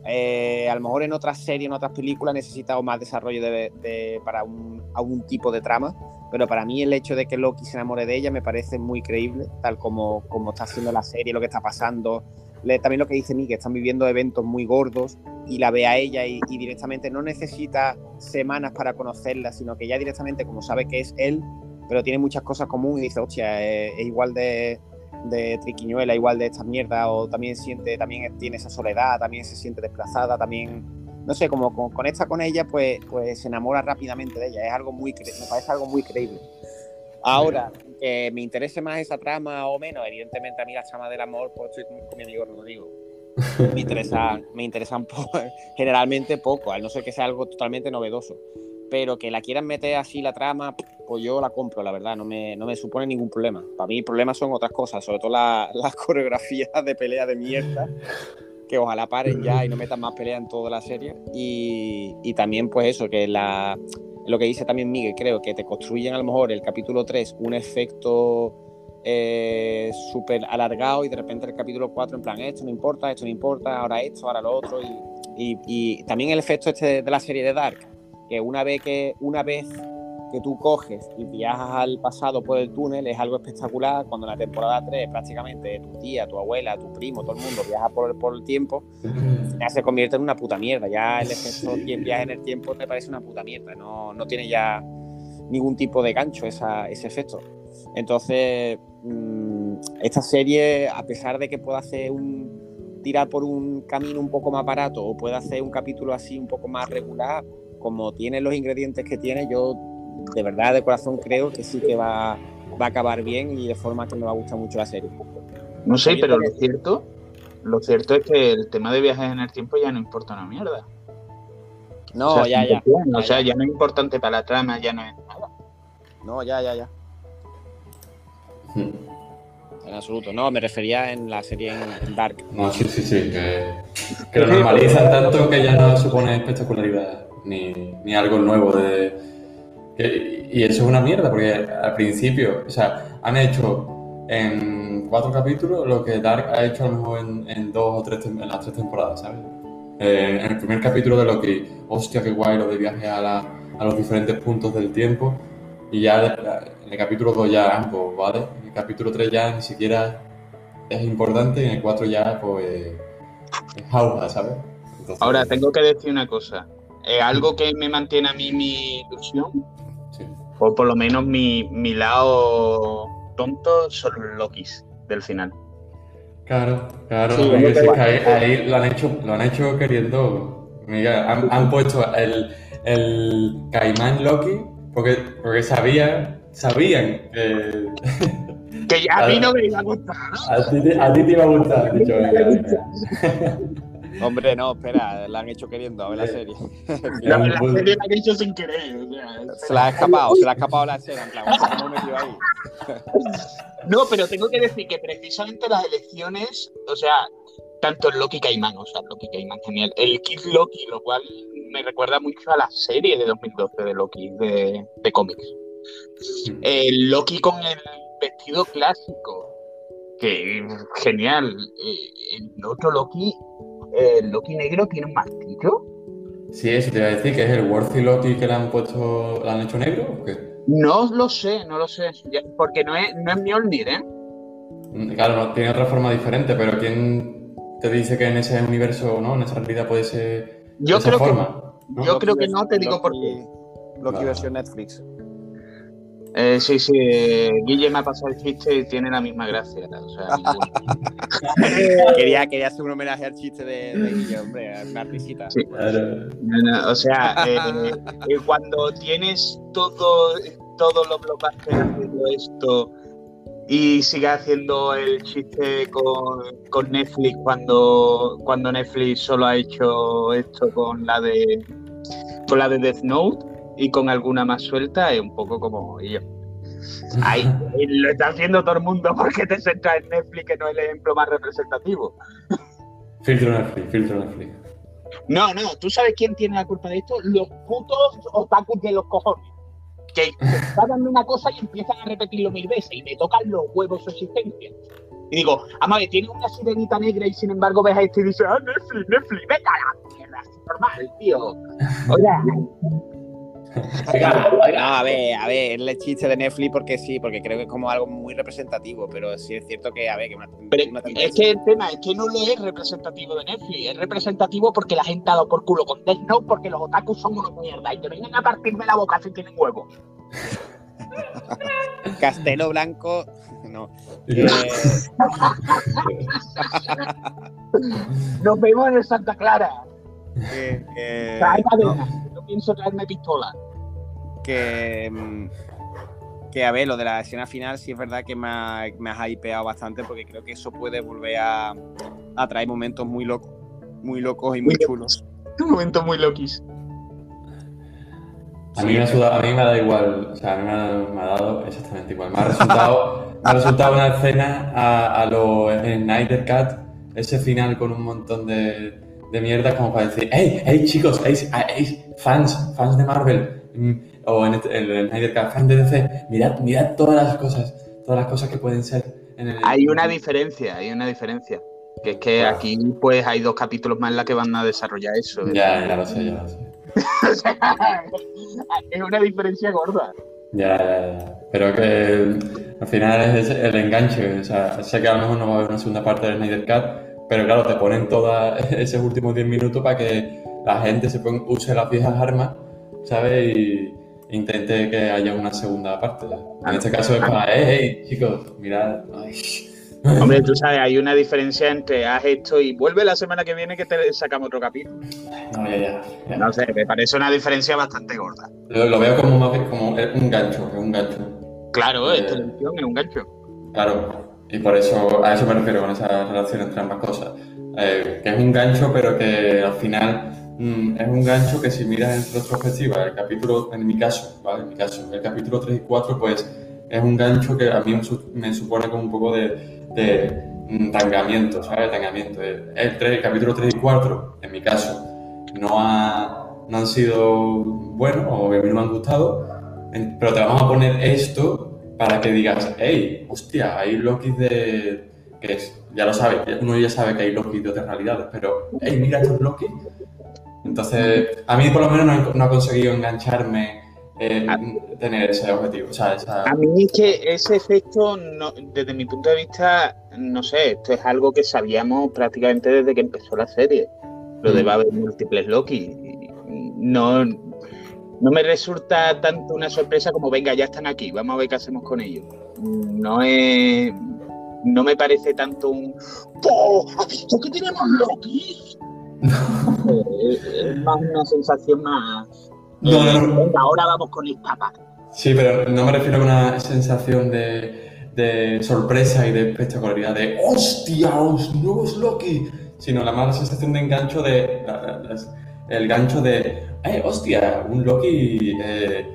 eh, a lo mejor en otras series, en otras películas necesitado más desarrollo de, para un, algún tipo de trama, pero para mí el hecho de que Loki se enamore de ella me parece muy creíble, tal como, está haciendo la serie, lo que está pasando. también lo que dice Miguel, están viviendo eventos muy gordos y la ve a ella y, directamente no necesita semanas para conocerla, sino que ya directamente, como sabe que es él, pero tiene muchas cosas comunes y dice, hostia, es, igual de, de triquiñuela, igual de estas mierdas, o también siente, también tiene esa soledad, también se siente desplazada, también, no sé, como, conecta con ella, pues, pues se enamora rápidamente de ella. Es algo muy, me parece algo muy creíble. Ahora, que me interese más esa trama o menos, evidentemente a mí la trama del amor, pues estoy con, mi amigo Rodrigo. Me interesan, me interesan generalmente poco, al no ser que sea algo totalmente novedoso. Pero que la quieran meter así la trama, pues yo la compro, la verdad, no me, no me supone ningún problema. Para mí, problemas son otras cosas, sobre todo las la coreografías de pelea de mierda, que ojalá paren ya y no metan más pelea en toda la serie. Y, y también, pues eso, que la, lo que dice también Miguel, creo que te construyen a lo mejor el capítulo 3 un efecto eh, súper alargado y de repente el capítulo 4 en plan, esto no importa, esto no importa, ahora esto, ahora lo otro. Y, y también el efecto este de la serie de Dark, que una vez que una vez que tú coges y viajas al pasado por el túnel es algo espectacular. Cuando en la temporada 3 prácticamente tu tía, tu abuela, tu primo, todo el mundo viaja por el, por el tiempo, ya se convierte en una puta mierda. Ya el efecto quien viaja en el tiempo te parece una puta mierda. No, no tiene ya ningún tipo de gancho esa, ese efecto. Entonces, mm, esta serie, a pesar de que pueda hacer un tirar por un camino un poco más barato o pueda hacer un capítulo así un poco más regular, como tiene los ingredientes que tiene, yo de verdad, de corazón creo que sí que va, va a acabar bien y de forma que me va a gustar mucho la serie. No sé, pero lo cierto, lo cierto es que el tema de viajes en el tiempo ya no importa una mierda. No, ya, ya. o sea, ya no es importante para la trama, ya no es nada. No, ya, ya, ya. En absoluto. No, me refería en la serie en, Dark. No, sí, sí, sí. Que, que lo normalizan tanto que ya no supone espectacularidad ni, ni algo nuevo de y eso es una mierda, porque al principio, o sea, han hecho en cuatro capítulos lo que Dark ha hecho a lo mejor en, dos o tres, en las tres temporadas, ¿sabes? Eh, en el primer capítulo de lo que, hostia, qué guay lo de viaje a, a los diferentes puntos del tiempo. Y ya en el capítulo 2 ya, pues, vale. En el capítulo 3 ya ni siquiera es importante y en el 4 ya, pues, es jauja, ¿sabes? Ahora, tengo que decir una cosa. Eh, algo que me mantiene a mí mi ilusión o por lo menos mi, mi lado tonto son los Lokis del final. Claro, claro, ahí, lo, han hecho, lo han hecho queriendo. han, han, puesto el, el Caimán Loki porque, porque sabían, sabían que. Que ya a mí no me iba a gustar. A ti, a ti te iba a gustar, dicho, Hombre, no, espera, la han hecho queriendo a ver la serie. la, la serie la han hecho sin querer. O sea, se la ha escapado, se la ha escapado la serie, en plan, ahí. no, pero tengo que decir que precisamente las elecciones, o sea, tanto el Loki Caimán, o sea, Loki Caimán, genial. El Kid Loki, lo cual me recuerda mucho a la serie de 2012 de Loki, de, de cómics. El Loki con el vestido clásico, que genial. Eh, el otro Loki el Loki negro tiene un martillo. Sí, eso te iba a decir que es el Worthy Loki que le han puesto, le han hecho negro o qué? No lo sé, no lo sé. Porque no es, no es Mjolnir, ¿eh? Mm, claro, tiene otra forma diferente, pero ¿quién te dice que en ese universo, ¿no? En esa realidad puede ser yo esa creo forma? Que, Yo creo que no, te digo por qué. Loki versión Netflix. Eh, sí, sí, Guille me ha pasado el chiste y tiene la misma gracia. quería, quería hacer un homenaje al chiste de, Guille, hombre, una risita. o sea, eh, eh, cuando tienes todo, todos los blockbusters haciendo esto y sigue haciendo el chiste con, con, Netflix cuando, cuando Netflix solo ha hecho esto con la de con la de Death Note y con alguna más suelta es un poco como yo. Ahí, lo está haciendo todo el mundo porque te centras en Netflix, que no es el ejemplo más representativo. Filtro Netflix, filtro Netflix. No, no, ¿tú sabes quién tiene la culpa de esto? Los putos otakus de los cojones. Que dando una cosa y empiezan a repetirlo mil veces y me tocan los huevos su existencia. Y digo, ama, tiene una sirenita negra y sin embargo ves a esto y dices, ah, Netflix, Netflix, vete a la mierda, es normal, tío. Oye, no, a ver, a ver, el chiste de Netflix porque sí, porque creo que es como algo muy representativo, pero sí es cierto que, a ver, que una, Es que el tema es que no lo es representativo de Netflix, es representativo porque la gente ha dado por culo con Death Note porque los otakus son una mierda y que vengan a partirme la boca si tienen huevo. Castelo Blanco, no. Eh, Nos vemos en Santa Clara. Trae no, cadena. No pienso traerme pistola. Que, mm, que, a ver, lo de la escena final sí es verdad que me ha, me ha hypeado bastante porque creo que eso puede volver a, a traer momentos muy locos, muy locos y muy Muy chulos. Un momento muy loquis. A mí, me ha sudado- a mí me da igual, o sea, a mí me ha, me ha dado exactamente igual. Me ha resultado, me ha resultado una escena a, a lo Snyder Cut, ese final con un montón de, de mierda como para decir, hey, hey chicos, hey, hey, fans, fans de Marvel, mm, o en este- el Snyder Cut, fans de DC, mirad, mirad todas las cosas, todas las cosas que pueden ser en el... Hay una diferencia, hay una diferencia. Que es que Claro. aquí pues hay dos capítulos más en la que van a desarrollar eso. Ya, ya lo sé, ya lo sé. O sea, es una diferencia gorda. Ya, ya, ya. Pero que al final es el enganche. O sea, sé que a lo mejor no va a haber una segunda parte del Snyder Cut, pero claro, te ponen todos esos últimos 10 minutos para que la gente se ponga, use las viejas armas, ¿sabes? Y intente que haya una segunda parte. En este caso es para, hey, hey, chicos, mirad. Ay. Hombre, tú sabes, hay una diferencia entre haz esto y vuelve la semana que viene que te sacamos otro capítulo. No, ya, ya. ya. No sé, me parece una diferencia bastante gorda. Lo, lo veo como, más, como un gancho, es un gancho. Claro, Eh, es televisión, es un gancho. Claro, y por eso, a eso me refiero con esa relación entre ambas cosas. Eh, que es un gancho, pero que al final mm, es un gancho que si miras en retrospectiva, el capítulo, en mi caso, ¿vale? En mi caso, el capítulo 3 y 4, pues es un gancho que a mí me, su- me supone como un poco de, de mm, tangamiento, ¿sabes? Tangamiento. El, el, 3, el capítulo 3 y 4, en mi caso, no, ha- no han sido buenos o a mí no me han gustado, pero te vamos a poner esto para que digas, hey, hostia, hay Loki de. que es, ya lo sabes, uno ya sabe que hay Loki de otras realidades, pero, hey, mira estos Loki. Entonces, a mí por lo menos no, no ha conseguido engancharme eh, tener ese objetivo. O sea, esa. A mí es que ese efecto, no- desde mi punto de vista, no sé, esto es algo que sabíamos prácticamente desde que empezó la serie. Lo de Mm. va a haber múltiples Loki. No, no me resulta tanto una sorpresa como, venga, ya están aquí, vamos a ver qué hacemos con ellos. No es. No me parece tanto un. ¡Oh! ¿Has visto que tenemos Loki? es, es más una sensación más. No, no, no. Venga, ahora vamos con el papá. Sí, pero no me refiero a una sensación de, de sorpresa y de espectacularidad, de ¡hostia, los nuevos Loki! Sino la mala sensación de engancho de. la- la- las- el gancho de ¡eh, hostia! Un Loki eh,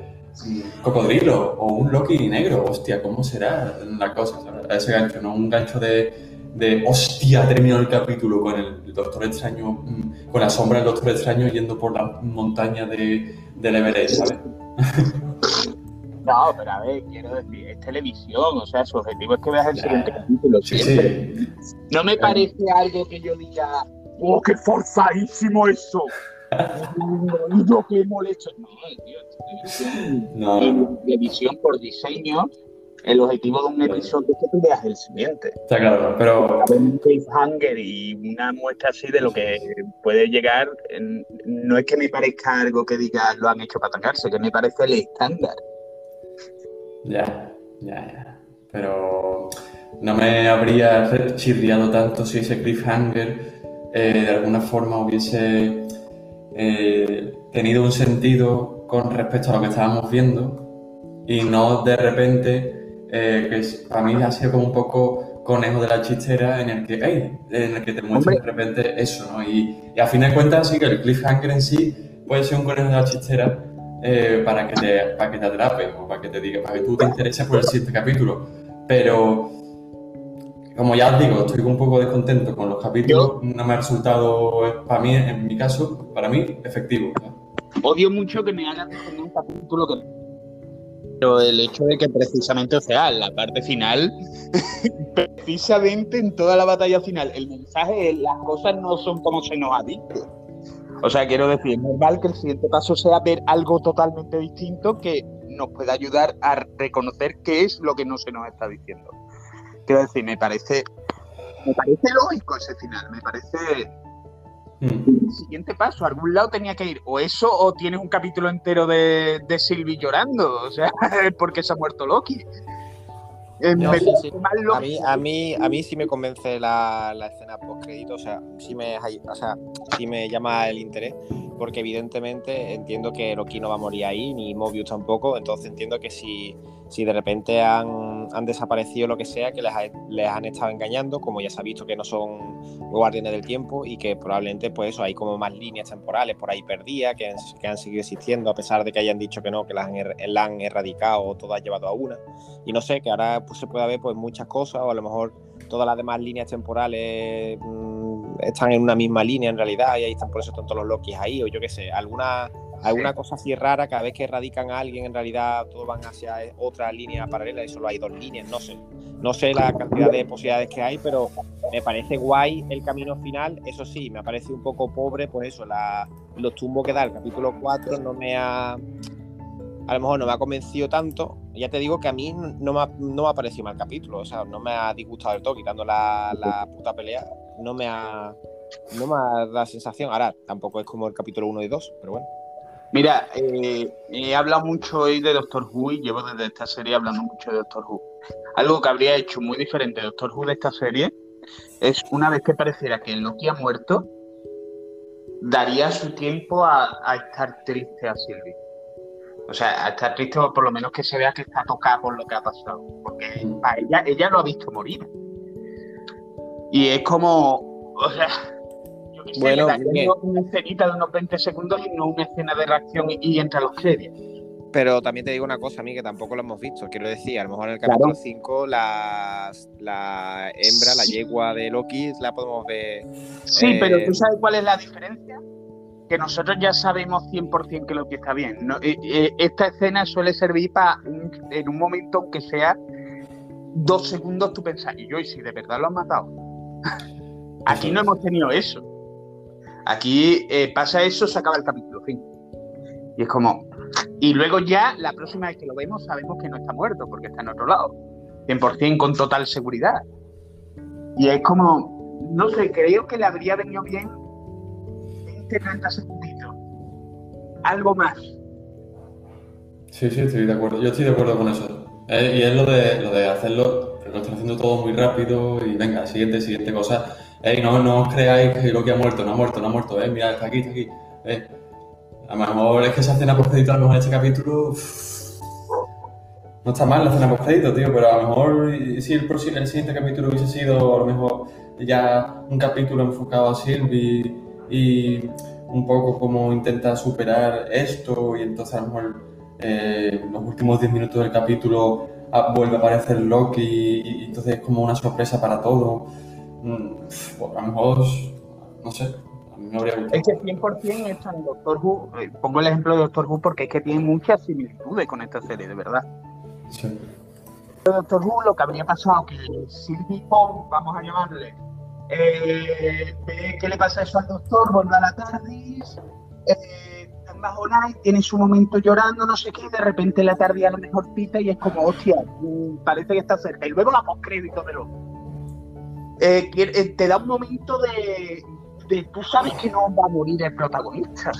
cocodrilo o un Loki negro, hostia, ¿cómo será la cosa? ¿sabes? Ese gancho, no un gancho de, de ¡hostia! Terminó el capítulo con el Doctor Extraño, mm, con la sombra del Doctor Extraño yendo por la montaña de, del Everest, ¿sabes? No, pero a ver, quiero decir, es televisión, o sea, su objetivo es que veas el siguiente capítulo Sí, siempre. sí. No me parece algo que yo diga, ¡oh, qué forzadísimo eso! no, qué molesto. No, tío, televisión. No, televisión por diseño, el objetivo de un episodio es que tú veas el siguiente. está claro, pero un cliffhanger y una muestra así de lo que puede llegar, no es que me parezca algo que diga lo han hecho para tangarse, que me parece el estándar. ya, ya, ya. Pero no me habría chirriado tanto si ese cliffhanger eh, de alguna forma hubiese eh, tenido un sentido con respecto a lo que estábamos viendo y no de repente, eh, que para mí ha sido como un poco conejo de la chistera en el que, ey, en el que te muestran de repente eso, ¿no? Y, y a fin de cuentas sí que el cliffhanger en sí puede ser un conejo de la chistera eh, para, que te, para que te atrape o para que te diga, para que tú te intereses por el siguiente capítulo. Pero, como ya os digo, estoy un poco descontento con los capítulos. No me ha resultado, para mí, en mi caso, para mí, efectivo. Odio mucho que me hagan un capítulo que. Pero el hecho de que precisamente, o sea, la parte final, precisamente en toda la batalla final, el mensaje es las cosas no son como se nos ha dicho. O sea, quiero decir, es normal que el siguiente paso sea ver algo totalmente distinto que nos pueda ayudar a reconocer qué es lo que no se nos está diciendo. Quiero decir, me parece, me parece lógico ese final, me parece Mm. el siguiente paso, a algún lado tenía que ir. O eso, o tienes un capítulo entero de, de Sylvie llorando, o sea, porque se ha muerto Loki. eh, No, sí, sí. A mí, a mí, a mí sí me convence la, la escena post crédito, o sea, sí me, o sea, sí me llama el interés, porque evidentemente entiendo que Loki no va a morir ahí, ni Mobius tampoco, entonces entiendo que si, si de repente han, han desaparecido lo que sea, que les, les han estado engañando, como ya se ha visto que no son guardianes del tiempo y que probablemente pues hay como más líneas temporales por ahí perdidas que que han seguido existiendo, a pesar de que hayan dicho que no, que las han, er- erradicado o todas llevado a una. Y no sé, que ahora pues, se puede ver pues muchas cosas o a lo mejor todas las demás líneas temporales mm, están en una misma línea en realidad y ahí están por eso todos los Lokis ahí o yo qué sé, alguna alguna cosa así rara, cada vez que erradican a alguien en realidad todos van hacia otra línea paralela y solo hay dos líneas, no sé. No sé la cantidad de posibilidades que hay, pero me parece guay el camino final, eso sí, me parece un poco pobre, pues eso, la, los tumbos que da el capítulo 4 no me ha a lo mejor no me ha convencido tanto. Ya te digo que a mí no me ha, no me ha parecido mal capítulo, o sea, no me ha disgustado del todo, quitando la, la puta pelea, no me ha no me ha dado la sensación. Ahora, tampoco es como el capítulo 1 y 2, pero bueno. Mira, eh, he hablado mucho hoy de Doctor Who y llevo desde esta serie hablando mucho de Doctor Who. Algo que habría hecho muy diferente Doctor Who de esta serie es una vez que pareciera que Loki ha muerto, daría su tiempo a, a estar triste a Sylvie. O sea, a estar triste o por lo menos que se vea que está tocada por lo que ha pasado. Porque a ella, ella lo ha visto morir. Y es como, o sea, Bueno, bien. una escenita de unos 20 segundos y no una escena de reacción y, y entre los créditos. Pero también te digo una cosa, a mí que tampoco lo hemos visto. Quiero decir, a lo mejor en el Claro. capítulo 5 la, la hembra, la yegua de Loki, la podemos ver. Sí, Eh, pero ¿tú sabes cuál es la diferencia? Que nosotros ya sabemos 100% que lo que está bien. No, eh, eh, esta escena suele servir para, en un momento que sea dos segundos, tú pensar, y yo, ¿y si de verdad lo han matado? Aquí no hemos tenido eso. Aquí eh, pasa eso, se acaba el capítulo, fin. Y es como... Y luego ya, la próxima vez que lo vemos, sabemos que no está muerto, porque está en otro lado. 100% con total seguridad. Y es como, no sé, creo que le habría venido bien 20, 30 segunditos. Algo más. Sí, sí, estoy de acuerdo. Yo estoy de acuerdo con eso. Eh, y es lo de, lo de hacerlo, lo están haciendo todo muy rápido y venga, siguiente, siguiente cosa. Ey, no, no os creáis que Loki ha muerto, no ha muerto, no ha muerto, eh, mira, está aquí, está aquí. Eh. A lo mejor es que esa escena post a lo mejor en este capítulo uff, no está mal la escena post tío, pero a lo mejor si el, próximo, el siguiente capítulo hubiese sido a lo mejor ya un capítulo enfocado a Sylvie y un poco cómo intenta superar esto y entonces a lo mejor eh, los últimos 10 minutos del capítulo ah, vuelve a aparecer Loki y, y entonces es como una sorpresa para todo. Mm, a lo mejor, no sé, a mí me habría gustado. Es que 100% está en Doctor Who. eh, Pongo el ejemplo de Doctor Who porque es que tiene muchas similitudes con esta serie, de verdad. Sí. Doctor Who lo que habría pasado que Sylvie Pong, vamos a llamarle, eh, ve que le pasa eso al doctor, vuelve a la TARDIS, eh, embajonada y tiene su momento llorando, no sé qué, y de repente la TARDIS a lo mejor pita y es como, hostia, mm, parece que está cerca. Y luego la postcrédito de lo eh, eh, te da un momento de, de tú sabes que no va a morir el protagonista.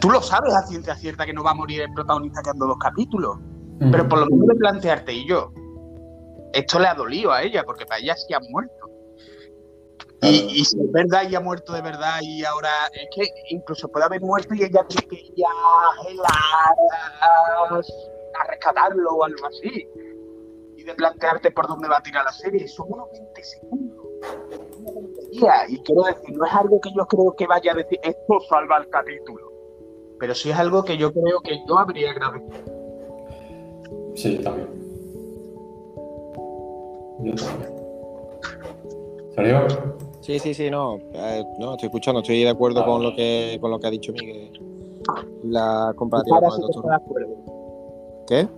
Tú lo sabes a ciencia cierta que no va a morir el protagonista quedando dos capítulos. Pero por lo menos de plantearte y yo, esto le ha dolido a ella, porque para ella sí ha muerto. Y, y si es verdad y ha muerto de verdad y ahora es que incluso puede haber muerto y ella tiene que ir a, a, a rescatarlo o algo así. Y de plantearte por dónde va a tirar la serie. Son unos 20 segundos. Y quiero decir, no es algo que yo creo que vaya a decir, esto salva el capítulo. Pero sí es algo que yo creo que yo habría agradecido. Sí, también. Yo también. ¿Serio? Sí, sí, sí, no. eh, no, estoy escuchando, estoy de acuerdo con lo que con lo que ha dicho Miguel. La comparativa con el doctor. ¿Qué?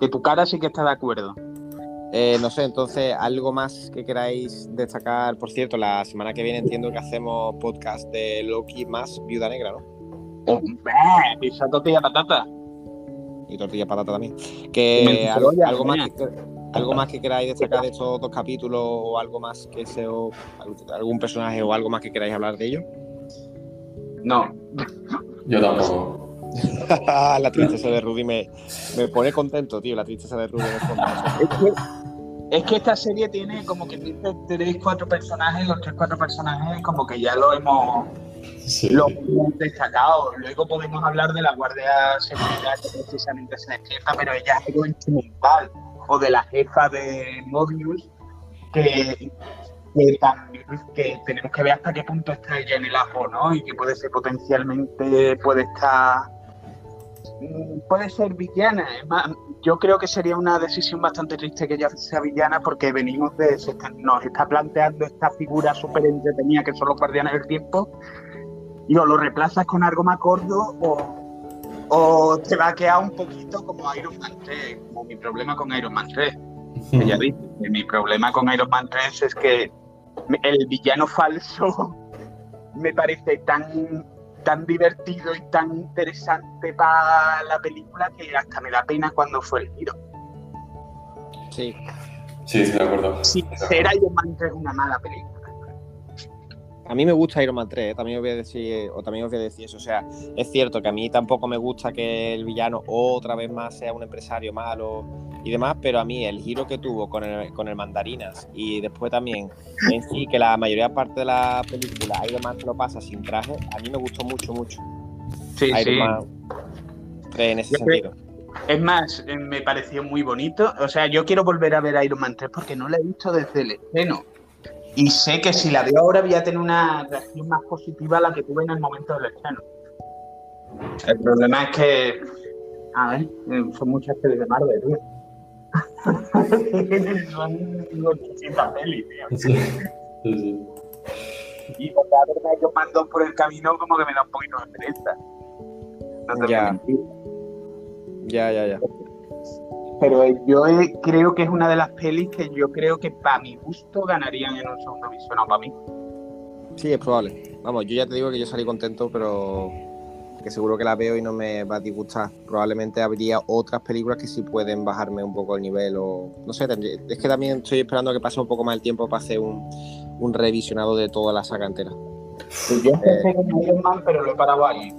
Que tu cara sí que está de acuerdo. Eh, no sé, entonces, algo más que queráis destacar. Por cierto, la semana que viene entiendo que hacemos podcast de Loki más Viuda Negra, ¿no? ¡Hombre! Pisa tortilla patata. Y tortilla patata también. Que algo, más que algo más que queráis destacar de estos dos capítulos o algo más que sea algún personaje o algo más que queráis hablar de ellos. No. Yo tampoco. la tristeza de Rudy me, me, pone contento, tío, la tristeza de Rudy es, que, es que esta serie tiene como que dice tres, cuatro personajes, los tres, cuatro personajes como que ya lo hemos, lo hemos destacado. Luego podemos hablar de la Guardia Seguridad que precisamente se despierta, pero ella es algo instrumental. O de la jefa de Mobius, que que, que tenemos que ver hasta qué punto está ella en el ajo, ¿no? Y que puede ser potencialmente, puede estar, puede ser villana. yo creo que sería una decisión bastante triste que ella sea villana porque venimos de, nos está planteando esta figura súper entretenida que son los guardianes del tiempo y o lo reemplazas con algo más gordo o, o te va a quedar un poquito como Iron Man 3, como mi problema con Iron Man 3. Ella dice mi problema con Iron Man 3 es que el villano falso me parece tan, tan divertido y tan interesante para la película que hasta me da pena cuando fue el giro. Sí. Sí, estoy de acuerdo. Si ser Iron Man 3 es una mala película. A mí me gusta Iron Man 3, ¿eh? también os voy a decir, o también os voy a decir eso. O sea, es cierto que a mí tampoco me gusta que el villano otra vez más sea un empresario malo y demás, pero a mí el giro que tuvo con el, con el mandarinas y después también en sí que la mayoría parte de la película Iron Man se lo pasa sin traje, a mí me gustó mucho, mucho. Sí, Iron sí. Man en ese sentido. Es más, eh, me pareció muy bonito. O sea, yo quiero volver a ver Iron Man 3 porque no la he visto desde el estreno. Y sé que si la veo ahora voy a tener una reacción más positiva a la que tuve en el momento del estreno. El problema es que, a ver, son muchas pelis de Marvel, tío. son 800 pelis, tío. Sí, sí, Y por cada vez que yo mando por el camino como que me da un poquito de pereza. No te ya. ya, ya, ya pero yo creo que es una de las pelis que yo creo que para mi gusto ganarían en un segundo visionado para mí. Sí, es probable. Vamos, yo ya te digo que yo salí contento, pero que seguro que la veo y no me va a disgustar. Probablemente habría otras películas que sí pueden bajarme un poco el nivel o no sé, es que también estoy esperando que pase un poco más el tiempo para hacer un, un revisionado de toda la saga entera. yo empecé con Iron Man, pero lo he parado ahí.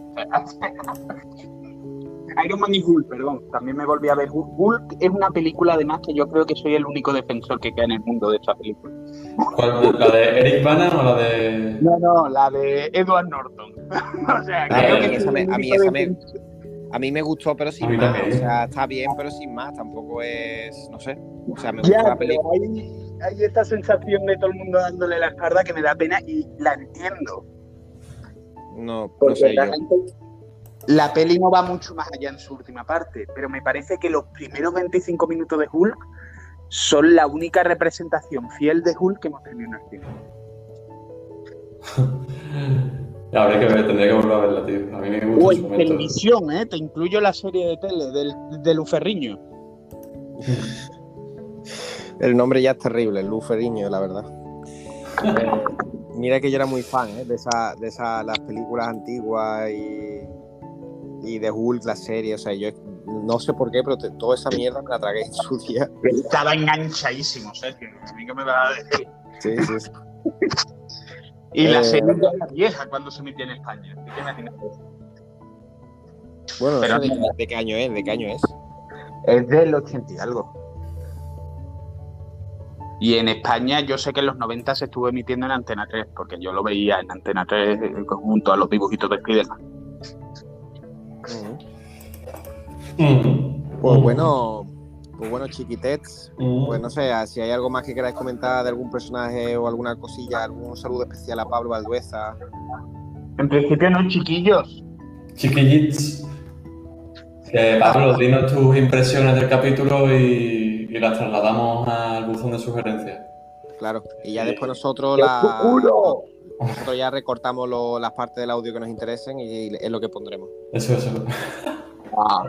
Iron Man y Hulk, perdón, también me volví a ver. Hulk es una película además que yo creo que soy el único defensor que queda en el mundo de esa película. ¿Cuál, ¿La de Eric Bana o la de...? No, no, la de Edward Norton. o sea, creo que esa me, a mí esa me, a mí me gustó, pero sin más. O sea, está bien, pero sin más. Tampoco es, no sé. O sea, me gusta la película. Hay, hay esta sensación de todo el mundo dándole la espalda que me da pena y la entiendo. No, no sé yo. La peli no va mucho más allá en su última parte, pero me parece que los primeros 25 minutos de Hulk son la única representación fiel de Hulk que hemos tenido en el cine. Habría que ver, tendría que volver a verla, tío. A mí me gusta. O en televisión, ¿eh? Te incluyo la serie de tele del, de Luferriño. el nombre ya es terrible, Luferriño, la verdad. Eh, mira que yo era muy fan ¿eh? de, esa, de esa, las películas antiguas y y de Hulk, la serie, o sea, yo no sé por qué, pero toda esa mierda me la tragué en su día. Estaba enganchadísimo, Sergio. A mí que me va a decir. Sí, sí. sí. y la eh, serie ya era vieja cuando se emitía en España. ¿Qué Bueno, pero, de, de, qué año es? ¿De qué año es? Es del 80 y algo. Y en España yo sé que en los 90 se estuvo emitiendo en Antena 3, porque yo lo veía en Antena 3 junto a los dibujitos de Spiderman. Pues bueno, pues bueno, chiquitets, pues no sé, si hay algo más que queráis comentar de algún personaje o alguna cosilla, algún saludo especial a Pablo Valdueza. En principio no, chiquillos. Chiquillits. Pablo, dinos tus impresiones del capítulo y, las trasladamos al buzón de sugerencias. Claro, y ya después nosotros la, nosotros ya recortamos las partes del audio que nos interesen y es lo que pondremos. Eso, eso. Ah,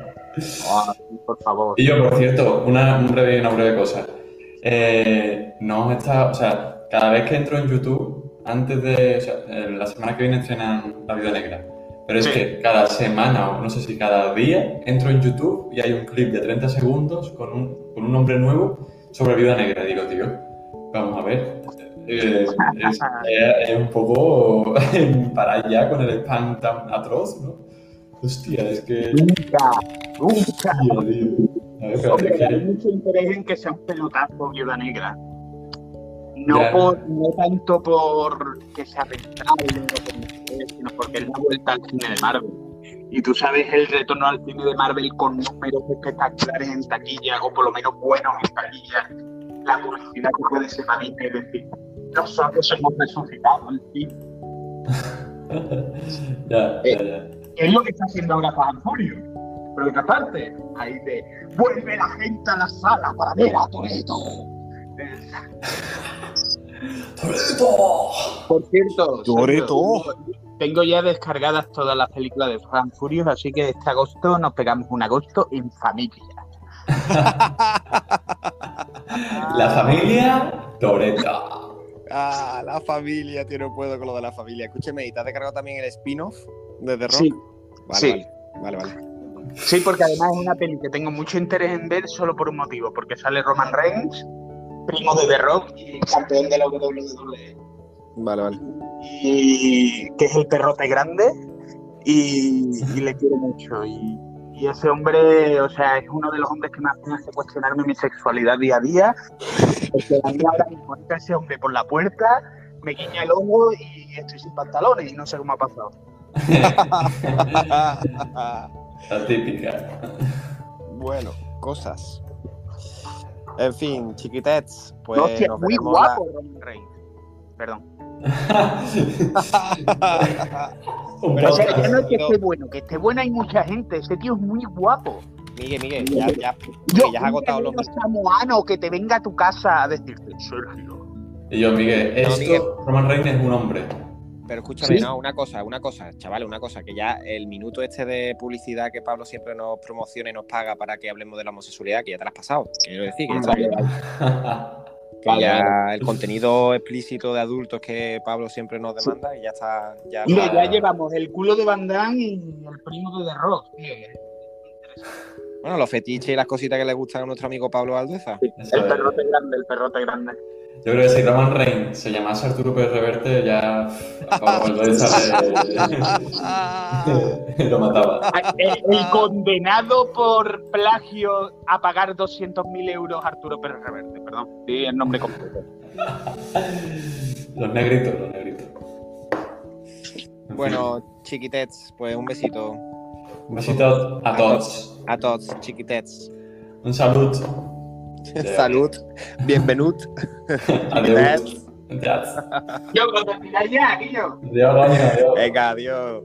ah, por favor. Y yo, por cierto, una, breve, una breve cosa. Eh, no está, o sea, cada vez que entro en YouTube, antes de, o sea, la semana que viene estrenan La Vida Negra. Pero es que cada semana, o no sé si cada día, entro en YouTube y hay un clip de 30 segundos con un, con un nombre nuevo sobre Vida Negra. digo, tío, vamos a ver. Eh, es, un poco para allá con el spam tan atroz, ¿no? Hostia, es que. Nunca, nunca. Ver, que- hay mucho interés en que sea un pelotazo Viuda Negra. No, Ya. por, no tanto por que sea rentable sino porque es la vuelta al cine de Marvel. Y tú sabes el retorno al cine de Marvel con números espectaculares en taquilla, o por lo menos buenos en taquilla. La publicidad que puede ser para mí, es decir, nosotros hemos resucitado el ya, Eh. ya, ya. Es lo que está haciendo ahora Fast and Furious. Pero otra parte, ahí de vuelve la gente a la sala para ver a Toreto. ¡Toreto! Por cierto. Sergio, tengo ya descargadas todas las películas de Fast Furious, así que este agosto nos pegamos un agosto en familia. La familia Toreto. Ah, la familia, tío, no puedo con lo de la familia. Escúcheme, ¿y te has descargado también el spin-off de The Rock? Sí, Vale, sí. vale, vale, vale. sí, porque además es una peli que tengo mucho interés en ver solo por un motivo, porque sale Roman Reigns, primo de The Rock y campeón de la WWE. Vale, vale. y que es el perrote grande y, y le quiero mucho y, y ese hombre, o sea, es uno de los hombres que más me hace cuestionarme mi sexualidad día a día porque a mí ahora mismo entra ese hombre por la puerta me guiña el ojo y estoy sin pantalones y no sé cómo ha pasado La típica. bueno, cosas. En fin, chiquitets, pues Hostia, nos muy guapo Roman Reigns perdón Pero o sea, podcast. ya no es que esté bueno que esté bueno hay mucha gente ese tío es muy guapo Miguel, Miguel, ya, ya, yo ya has agotado los samoano que te venga a tu casa a decirte Sergio Y yo, Miguel, No, esto, Miguel. Roman Reigns es un hombre. Pero escúchame, ¿Sí? no, una cosa, una cosa, chavales, una cosa, que ya el minuto este de publicidad que Pablo siempre nos promociona y nos paga para que hablemos de la homosexualidad, que ya te la has pasado. Quiero decir que, ya, está Vale, Vale, el contenido explícito de adultos que Pablo siempre nos demanda y ya está. Ya Mire, está- ya llevamos el culo de Van Damme y el primo de The Rock. tío. Bueno, los fetiches y las cositas que le gustan a nuestro amigo Pablo Aldeza. El perrote grande, el perrote grande. Yo creo que si Roman Reigns se llamase Arturo Pérez Reverte, ya lo mataba. El, el condenado por plagio a pagar 200.000 euros Arturo Pérez Reverte, perdón. Sí, el nombre completo. Los negritos, los negritos. En Bueno, chiquitets, pues un besito un besito a todos. a todos, chiquitets. Un saludo. Salud, bienvenut. Adiós. Adiós. Yo, cuando ya, Guillo. Adiós. Venga, adiós.